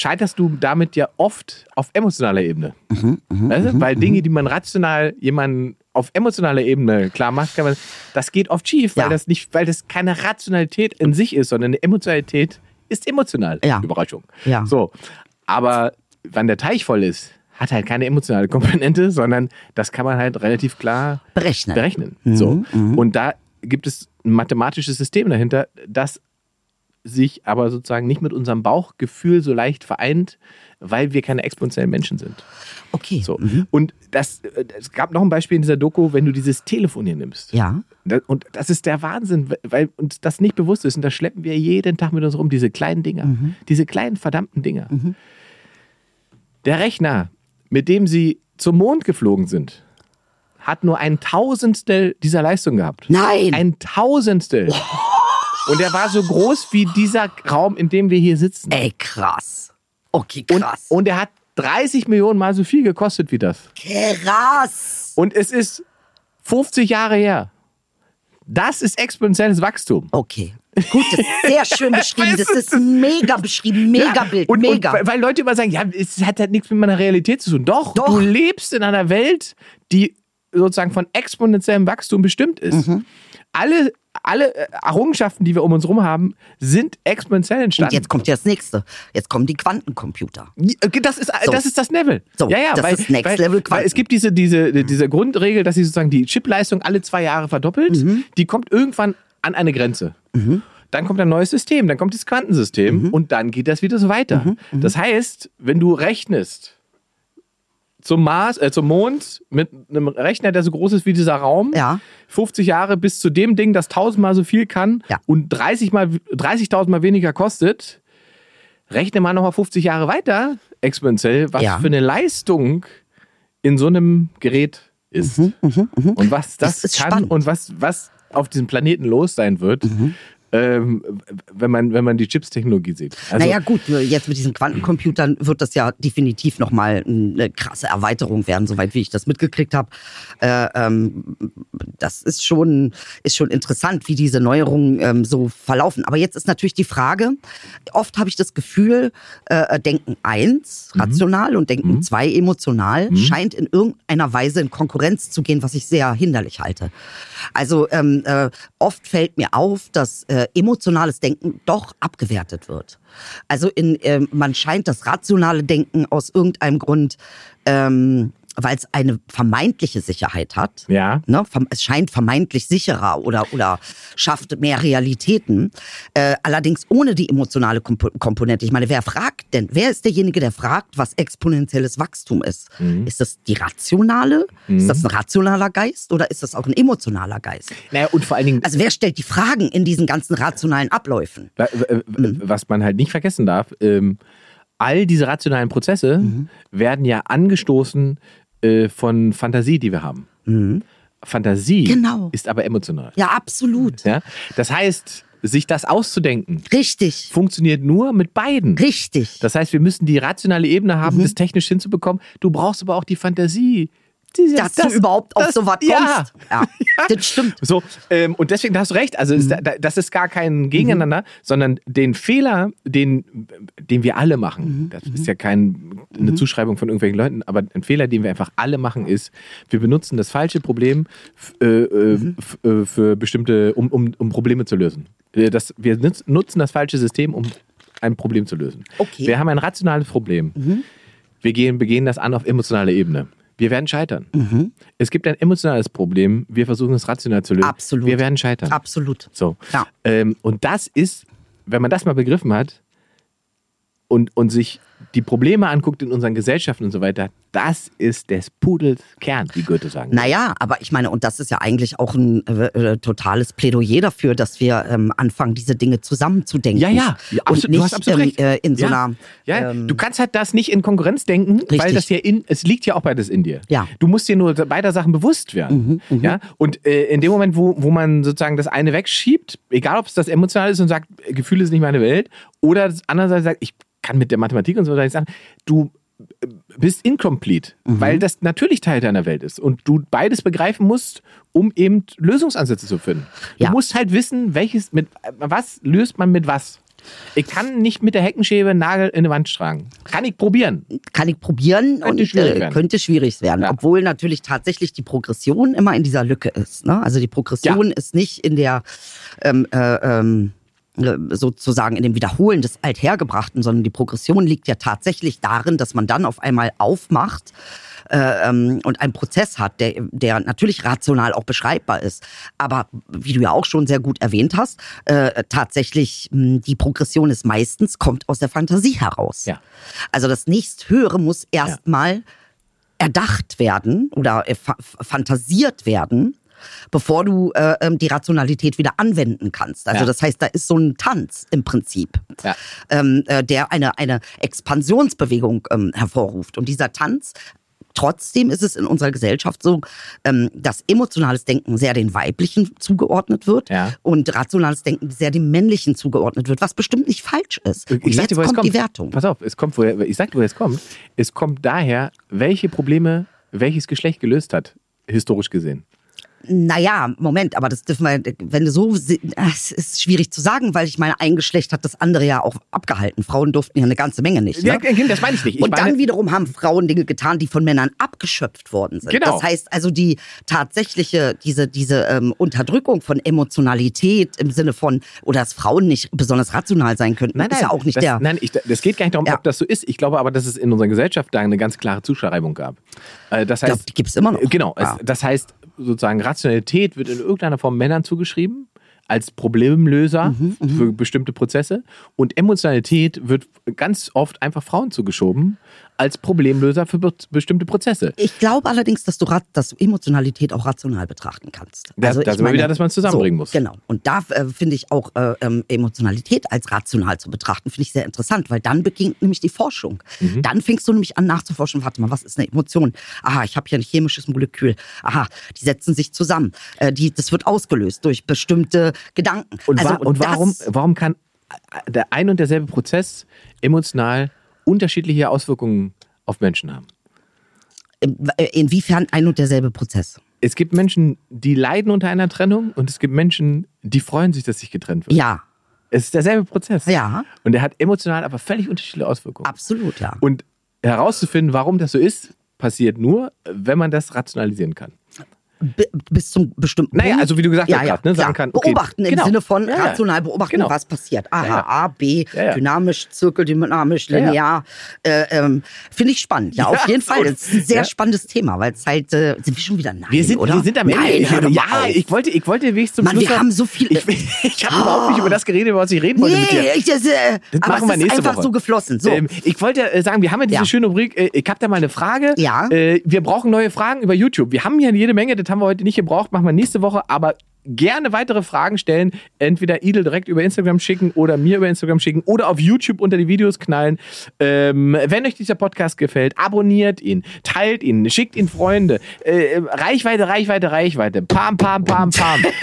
scheiterst du damit ja oft auf emotionaler Ebene. Mhm, weißt du? Weil Dinge, die man rational jemanden auf emotionaler Ebene klar macht, kann man, das geht oft schief, weil Ja. das nicht, weil das keine Rationalität in sich ist, sondern eine Emotionalität ist emotional. Ja. Überraschung. Ja. So, aber wenn der Teich voll ist, hat halt keine emotionale Komponente, sondern das kann man halt relativ klar berechnen. berechnen. Mhm, So. Und da gibt es ein mathematisches System dahinter, das sich aber sozusagen nicht mit unserem Bauchgefühl so leicht vereint, weil wir keine exponentiellen Menschen sind. Okay. So. Und das, äh, es gab noch ein Beispiel in dieser Doku, wenn du dieses Telefon hier nimmst. Ja. Und das ist der Wahnsinn, weil uns das nicht bewusst ist. Und da schleppen wir jeden Tag mit uns rum, diese kleinen Dinger. Mhm. Diese kleinen verdammten Dinger. Der Rechner, mit dem sie zum Mond geflogen sind, hat nur ein Tausendstel dieser Leistung gehabt. Nein. Ein Tausendstel. Und er war so groß wie dieser Raum, in dem wir hier sitzen. Ey, krass. Okay, Und, krass. und er hat 30 Millionen Mal so viel gekostet wie das. krass. Und es ist 50 Jahre her. Das ist exponentielles Wachstum. Okay. Gut, das ist sehr schön beschrieben. Das ist mega beschrieben. Mega Ja, Bild. und, mega. Und, weil- weil Leute immer sagen, ja, es hat halt nichts mit meiner Realität zu tun. Doch, Doch. du lebst in einer Welt, die sozusagen von exponentiellem Wachstum bestimmt ist. Mhm. Alle, alle äh, Errungenschaften, die wir um uns herum haben, sind exponentiell Und entstanden. jetzt kommt ja das nächste. Jetzt kommen die Quantencomputer. Das ist, So. das ist das Level. So, ja, ja, das weil, ist Next weil, Level Weil Quanten. es gibt diese, diese, diese Grundregel, dass sie sozusagen die Chipleistung alle zwei Jahre verdoppelt. Mhm. Die kommt irgendwann an eine Grenze. Dann kommt ein neues System, dann kommt das Quantensystem Mhm. und dann geht das wieder so weiter. Das heißt, wenn du rechnest zum Mars, äh, zum Mond mit einem Rechner, der so groß ist wie dieser Raum, Ja. 50 Jahre bis zu dem Ding, das tausendmal so viel kann Ja. und 30 mal 30.000 mal weniger kostet, rechne mal nochmal 50 Jahre weiter exponentiell, was Ja. für eine Leistung in so einem Gerät ist. Und was das, Das ist kann spannend. und was, was auf diesem Planeten los sein wird, ähm, wenn, man, wenn man die Chips-Technologie sieht. Also, naja gut, jetzt mit diesen Quantencomputern wird das ja definitiv nochmal eine krasse Erweiterung werden, soweit wie ich das mitgekriegt habe. Äh, ähm, das ist schon, ist schon interessant, wie diese Neuerungen ähm, so verlaufen. Aber jetzt ist natürlich die Frage, oft habe ich das Gefühl, äh, Denken eins rational und Denken zwei emotional scheint in irgendeiner Weise in Konkurrenz zu gehen, was ich sehr hinderlich halte. Also ähm, äh, oft fällt mir auf, dass äh, emotionales Denken doch abgewertet wird. Also in, ähm, man scheint das rationale Denken aus irgendeinem Grund, ähm, weil es eine vermeintliche Sicherheit hat. Ja. Ne, es scheint vermeintlich sicherer oder, oder schafft mehr Realitäten. Äh, allerdings ohne die emotionale Kompo Komponente. Ich meine, wer fragt denn? Wer ist derjenige, der fragt, was exponentielles Wachstum ist? Ist das die rationale? Ist das ein rationaler Geist oder ist das auch ein emotionaler Geist? naja, und vor allen Dingen, Also wer stellt die Fragen in diesen ganzen rationalen Abläufen? Wa- Was man halt nicht vergessen darf, ähm, all diese rationalen Prozesse Mhm. werden ja angestoßen äh, von Fantasie, die wir haben. Fantasie Mhm. Genau. ist aber emotional. Ja, absolut. Ja? Das heißt, sich das auszudenken, Richtig. funktioniert nur mit beiden. Richtig. Das heißt, wir müssen die rationale Ebene haben, Mhm. das technisch hinzubekommen. Du brauchst aber auch die Fantasie. Dieses- Dass du überhaupt auf das- sowas ja. kommst. Ja, das stimmt. So, ähm, und deswegen da hast du recht. Also ist, Mhm. da, das ist gar kein Gegeneinander, sondern den Fehler, den, den wir alle machen, Mhm. das ist ja kein, eine Zuschreibung von irgendwelchen Leuten, aber ein Fehler, den wir einfach alle machen, ist, wir benutzen das falsche Problem äh, äh, Mhm. äh, für bestimmte, um, um, um Probleme zu lösen. Das, wir nutz- nutzen das falsche System, um ein Problem zu lösen. Okay. Mhm. Wir haben ein rationales Problem. Wir gehen, begehen das an auf emotionaler Ebene. Wir werden scheitern. Es gibt ein emotionales Problem. Wir versuchen es rational zu lösen. Absolut. Wir werden scheitern. Absolut. So. Ja. Ähm, und das ist, wenn man das mal begriffen hat und, und sich die Probleme anguckt in unseren Gesellschaften und so weiter, das ist des Pudels Kern, wie Goethe sagen. Naja, aber ich meine, und das ist ja eigentlich auch ein äh, äh, totales Plädoyer dafür, dass wir ähm, anfangen, diese Dinge zusammenzudenken. Ja, ja, ja und absolut, nicht du hast absolut ähm, recht. Äh, in so ja. einer. Ja, ähm, du kannst halt das nicht in Konkurrenz denken, weil Richtig. das ja in, es liegt ja auch beides in dir. Ja. Mhm, Du musst dir nur beider Sachen bewusst werden. ja? Und äh, in dem Moment, wo, wo man sozusagen das eine wegschiebt, egal ob es das emotional ist und sagt, Gefühle sind nicht meine Welt, oder das andere sagt, ich kann mit der Mathematik und so weiter nicht sagen, du äh, bist incomplete, Mhm. weil das natürlich Teil deiner Welt ist und du beides begreifen musst, um eben Lösungsansätze zu finden. Du Ja. musst halt wissen, welches mit was löst man mit was. Ich kann nicht mit der Heckenschere einen Nagel in eine Wand schlagen. Kann ich probieren. kann ich probieren Könnte und schwierig äh, werden. könnte schwierig werden. Ja. Obwohl natürlich tatsächlich die Progression immer in dieser Lücke ist. Ne? Also die Progression ist nicht in der ähm, äh, ähm, äh, sozusagen in dem Wiederholen des Althergebrachten, sondern die Progression liegt ja tatsächlich darin, dass man dann auf einmal aufmacht äh, ähm, und einen Prozess hat, der, der natürlich rational auch beschreibbar ist. Aber wie du ja auch schon sehr gut erwähnt hast, äh, tatsächlich mh, die Progression ist meistens, kommt aus der Fantasie heraus. Ja. Also das nächsthöhere muss erstmal erdacht werden oder äh, fa fantasiert werden, bevor du äh, ähm, die Rationalität wieder anwenden kannst. Also Ja. das heißt, da ist so ein Tanz im Prinzip, Ja. ähm, äh, der eine, eine Expansionsbewegung ähm, hervorruft. Und dieser Tanz, trotzdem ist es in unserer Gesellschaft so, ähm, dass emotionales Denken sehr den Weiblichen zugeordnet wird Ja. und rationales Denken sehr dem Männlichen zugeordnet wird, was bestimmt nicht falsch ist. Und Ich jetzt dir, woher es kommt die Wertung. Pass auf, es kommt, woher, ich sag dir, woher es kommt. Es kommt daher, welche Probleme welches Geschlecht gelöst hat, historisch gesehen. Naja, Moment, aber das dürfen wir, wenn du so, es ist schwierig zu sagen, weil ich meine, ein Geschlecht hat das andere ja auch abgehalten. Frauen durften ja eine ganze Menge nicht. Ja, Ne? das meine ich nicht. Ich und dann wiederum haben Frauen Dinge getan, die von Männern abgeschöpft worden sind. Genau. Das heißt also, die tatsächliche, diese, diese ähm, Unterdrückung von Emotionalität im Sinne von, oder dass Frauen nicht besonders rational sein könnten, Nein, nein, ist ja auch nicht das, der. Nein, ich, das geht gar nicht darum, Ja. ob das so ist. Ich glaube aber, dass es in unserer Gesellschaft da eine ganz klare Zuschreibung gab. Äh, Das heißt, die gibt es immer noch. Genau, Ja. das heißt sozusagen Rationalität wird in irgendeiner Form Männern zugeschrieben als Problemlöser Mhm, für bestimmte Prozesse. Und Emotionalität wird ganz oft einfach Frauen zugeschoben als Problemlöser für be bestimmte Prozesse. Ich glaube allerdings, dass du, dass du Emotionalität auch rational betrachten kannst. Da- da ich sind wir wieder, dass man es zusammenbringen so, muss. Genau. Und da äh, finde ich auch äh, ähm, Emotionalität als rational zu betrachten, finde ich sehr interessant, weil dann beginnt nämlich die Forschung. Mhm. Dann fängst du nämlich an nachzuforschen, warte mal, was ist eine Emotion? Aha, ich habe hier ein chemisches Molekül. Aha, die setzen sich zusammen. Äh, die, das wird ausgelöst durch bestimmte Gedanken. Und, Also, wa und warum, das- warum kann der ein und derselbe Prozess emotional unterschiedliche Auswirkungen auf Menschen haben? inwiefern ein und derselbe Prozess? Es gibt Menschen, die leiden unter einer Trennung und es gibt Menschen, die freuen sich, dass sich getrennt wird. Ja, Es ist derselbe Prozess. Ja. Und der hat emotional aber völlig unterschiedliche Auswirkungen. absolut, ja. Und herauszufinden, warum das so ist, passiert nur, wenn man das rationalisieren kann. Bis zum bestimmten Naja, Punkt. also wie du gesagt hast gerade, ne, sagen kann, okay, beobachten im genau. Sinne von Ja, ja. rational beobachten, Genau. was passiert. Aha, Ja, ja. A, B, Ja, ja. dynamisch, zirkeldynamisch, Ja, ja. linear. Äh, ähm, Finde ich spannend. Ja, Ja, auf jeden. Fall. Das ist ein sehr Ja. spannendes Thema, weil es halt, äh, sind wir schon wieder nein, Wir sind, oder? wir sind am Ende. Nein, ich, hör ja, auf. ich wollte, ich wollte wenigstens zum Mann, Schluss wir haben so viel- Ich, ich habe überhaupt nicht über das geredet, über was ich reden wollte mit dir. Nee, ich, das, äh, Das aber machen wir ist nächste einfach Woche. so geflossen. So. Ähm, ich wollte äh, sagen, wir haben ja diese Ja. schöne Rubrik, äh, ich habe da mal eine Frage. Ja. Äh, wir brauchen neue Fragen über YouTube. Wir haben hier jede Menge, haben wir heute nicht gebraucht, machen wir nächste Woche, aber gerne weitere Fragen stellen. Entweder Idel direkt über Instagram schicken oder mir über Instagram schicken oder auf YouTube unter die Videos knallen. Ähm, wenn euch dieser Podcast gefällt, abonniert ihn, teilt ihn, schickt ihn Freunde. Äh, Reichweite, Reichweite, Reichweite. Pam, pam, pam, pam.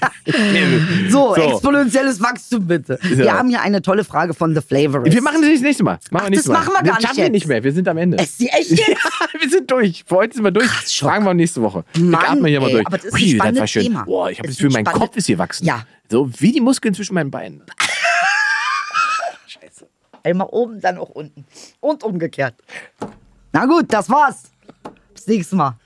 So, So. exponentielles Wachstum bitte. Wir haben hier eine tolle Frage von The Flavorist. Wir machen das das nächste Mal. Machen wir Ach, das machen wir Mal. gar das nicht schaffen wir nicht mehr. Wir sind am Ende. Es ist echt jetzt? Ja, wir sind durch. Für heute sind wir durch. Krass, Schock. Fragen wir nächste Woche. Mann, ich atme hier mal ey, durch. aber das ist ein Hui, das war schön. Thema. Boah, ich habe Das das Gefühl, ein mein Kopf ist hier wachsen. Ja. So wie die Muskeln zwischen meinen Beinen. Einmal oben, dann auch unten. Und umgekehrt. Na gut, das war's. Bis nächstes Mal.